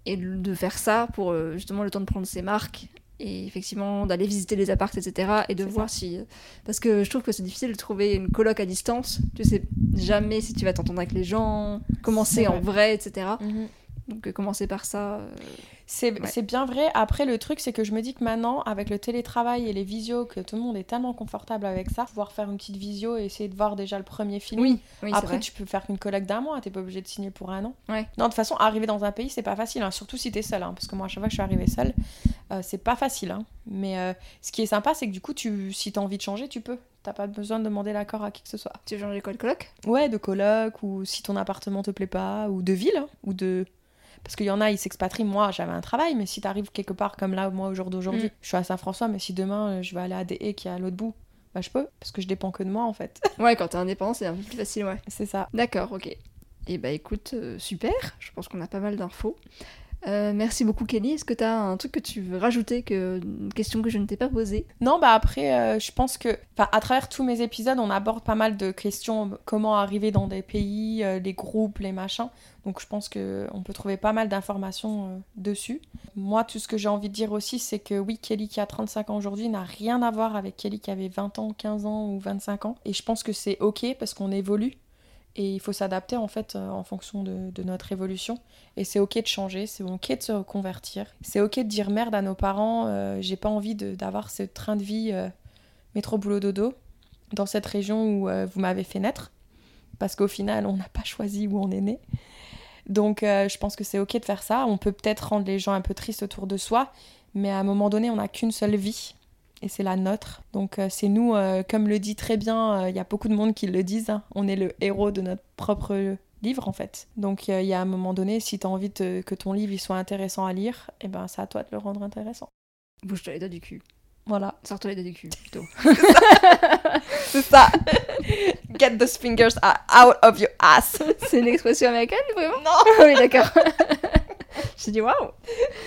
et de faire ça pour justement le temps de prendre ses marques et effectivement d'aller visiter les apparts, etc. et de voir si. euh, Parce que je trouve que c'est difficile de trouver une coloc à distance. Tu sais jamais si tu vas t'entendre avec les gens, commencer en vrai, etc. Donc euh, commencer par ça. euh, C'est Ouais. bien vrai. Après, le truc, c'est que je me dis que maintenant, avec le télétravail et les visios, que tout le monde est tellement confortable avec ça, pouvoir faire une petite visio et essayer de voir déjà le premier film. Oui, oui Après, vrai. tu peux faire une collecte d'un mois, t'es pas obligé de signer pour un an. Ouais. Non, de toute façon, arriver dans un pays, c'est pas facile, hein, surtout si t'es seul. hein, parce que moi, à chaque fois que je suis arrivée seule, euh, c'est pas facile. hein. Mais euh, ce qui est sympa, c'est que du coup, tu, si t'as envie de changer, tu peux. T'as pas besoin de demander l'accord à qui que ce soit. Tu veux changer quoi de coloc? Ouais, de coloc, ou si ton appartement te plaît pas, ou de ville, ou de. Parce qu'il y en a, ils s'expatrient. Moi, j'avais un travail, mais si t'arrives quelque part comme là, moi, au jour d'aujourd'hui, Mm. je suis à Saint-François, mais si demain, euh, je vais aller à DE qui est à l'autre bout, bah, je peux, parce que je dépends que de moi, en fait. Ouais, quand t'es indépendant, c'est un peu plus facile, ouais. C'est ça. D'accord, ok. Et bah écoute, euh, super, je pense qu'on a pas mal d'infos. Euh, merci beaucoup Kelly. Est-ce que tu as un truc que tu veux rajouter, que... une question que je ne t'ai pas posée? Non, bah après, euh, je pense que, à travers tous mes épisodes, on aborde pas mal de questions, comment arriver dans des pays, euh, les groupes, les machins. Donc je pense que on peut trouver pas mal d'informations euh, dessus. Moi, tout ce que j'ai envie de dire aussi, c'est que oui, Kelly qui a 35 ans aujourd'hui n'a rien à voir avec Kelly qui avait 20 ans, 15 ans ou 25 ans. Et je pense que c'est ok parce qu'on évolue. Et il faut s'adapter en fait euh, en fonction de, notre évolution. Et c'est ok de changer, c'est ok de se reconvertir. C'est ok de dire merde à nos parents, euh, j'ai pas envie d'avoir ce train de vie euh, métro boulot dodo dans cette région où vous m'avez fait naître. Parce qu'au final, on n'a pas choisi où on est né. Donc je pense que c'est ok de faire ça. On peut peut-être rendre les gens un peu tristes autour de soi, mais à un moment donné, on n'a qu'une seule vie. Et c'est la nôtre. Donc euh, c'est nous, euh, comme le dit très bien, euh, il y a beaucoup de monde qui le disent, hein, on est le héros de notre propre livre en fait. Donc il y a un moment donné, si tu as envie de- que ton livre il soit intéressant à lire, et ben c'est à toi de le rendre intéressant. Bouge-toi les doigts du cul. Voilà. Sors-toi les doigts du cul, plutôt. C'est ça. Get those fingers out of your ass. c'est une expression américaine, vraiment? Non. Ah oui, d'accord. J'ai dit waouh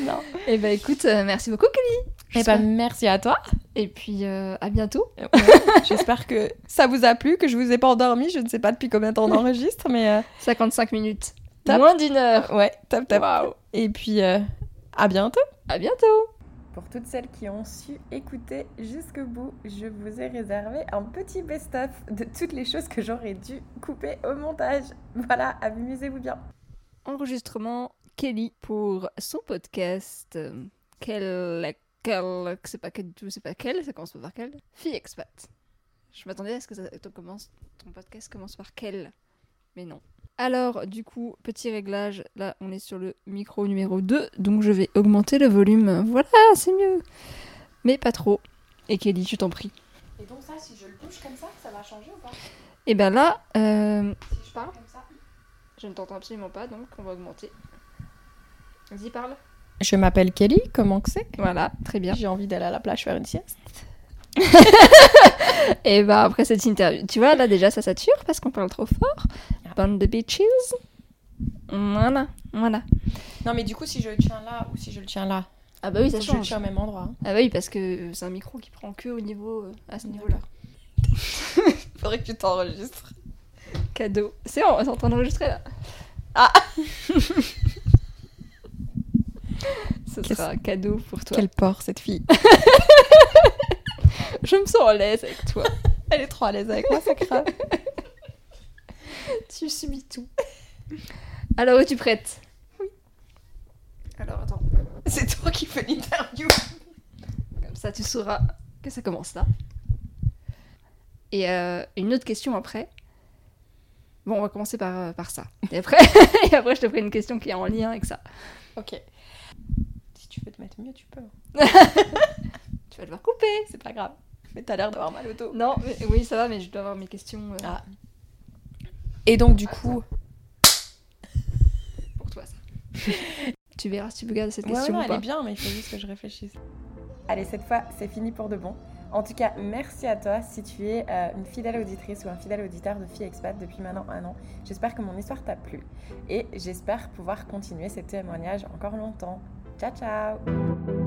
Non. Et bah écoute, euh, merci beaucoup Kelly. Et ben merci à toi. Et puis euh, à bientôt. J'espère que ça vous a plu, que je vous ai pas endormi. Je ne sais pas depuis combien de temps on enregistre, mais euh, 55 minutes. Top. Moins d'une heure. ouais, top top. Waouh. Et puis euh, à bientôt. À bientôt. Pour toutes celles qui ont su écouter jusqu'au bout, je vous ai réservé un petit best-of de toutes les choses que j'aurais dû couper au montage. Voilà, amusez-vous bien. Enregistrement Kelly pour son podcast. Quel. Quel. C'est pas quel du tout, c'est pas quel, ça commence pas par quel? Fille expat. Je m'attendais à ce que ça, ton, commence, ton podcast commence par quel. Mais non. Alors, du coup, petit réglage. Là, on est sur le micro numéro 2, donc je vais augmenter le volume. Voilà, c'est mieux. Mais pas trop. Et Kelly, je t'en prie. Et donc ça, si je le bouge comme ça, ça va changer ou pas? Et ben là, euh, Si je parle comme ça. je ne t'entends absolument pas, donc on va augmenter. Vas-y, parle. Je m'appelle Kelly, comment que c'est? Voilà, très bien. J'ai envie d'aller à la plage faire une sieste. Et bah après cette interview, tu vois, là déjà ça sature parce qu'on parle trop fort. Band the beaches. Voilà, voilà. Non mais du coup, si je le tiens là ou si je le tiens là, Ah bah oui, ça je le change. tiens au même endroit. hein. Ah bah oui, parce que c'est un micro qui prend que au niveau, euh, à ce niveau-là. Faudrait que tu t'enregistres. Cadeau. C'est bon, on est en train d'enregistrer là. Ah. Ce sera un cadeau pour toi. Quel porc cette fille. Je me sens à l'aise avec toi. Elle est trop à l'aise avec moi, c'est grave. tu subis tout. Alors, es-tu prête? Oui. Alors, attends. C'est toi qui fais l'interview. Comme ça, tu sauras que ça commence là. Et euh, une autre question après. Bon, on va commencer par, euh, par ça. Et après, et après, je te ferai une question qui est en lien avec ça. Ok. Tu veux te mettre mieux, tu peux. Tu vas devoir couper. C'est pas grave. Mais t'as l'air d'avoir mal au dos. Non, mais- oui, ça va, mais je dois avoir mes questions euh, Ah. Et donc du coup, pour toi, ça. tu verras si tu peux garder cette ouais, question non, ou elle pas. est bien, mais il faut juste que je réfléchisse. Allez, cette fois, c'est fini pour de bon. En tout cas, merci à toi si tu es euh, une fidèle auditrice ou un fidèle auditeur de Fille Expat depuis maintenant un an. J'espère que mon histoire t'a plu et j'espère pouvoir continuer ces témoignages encore longtemps. Tchau, tchau!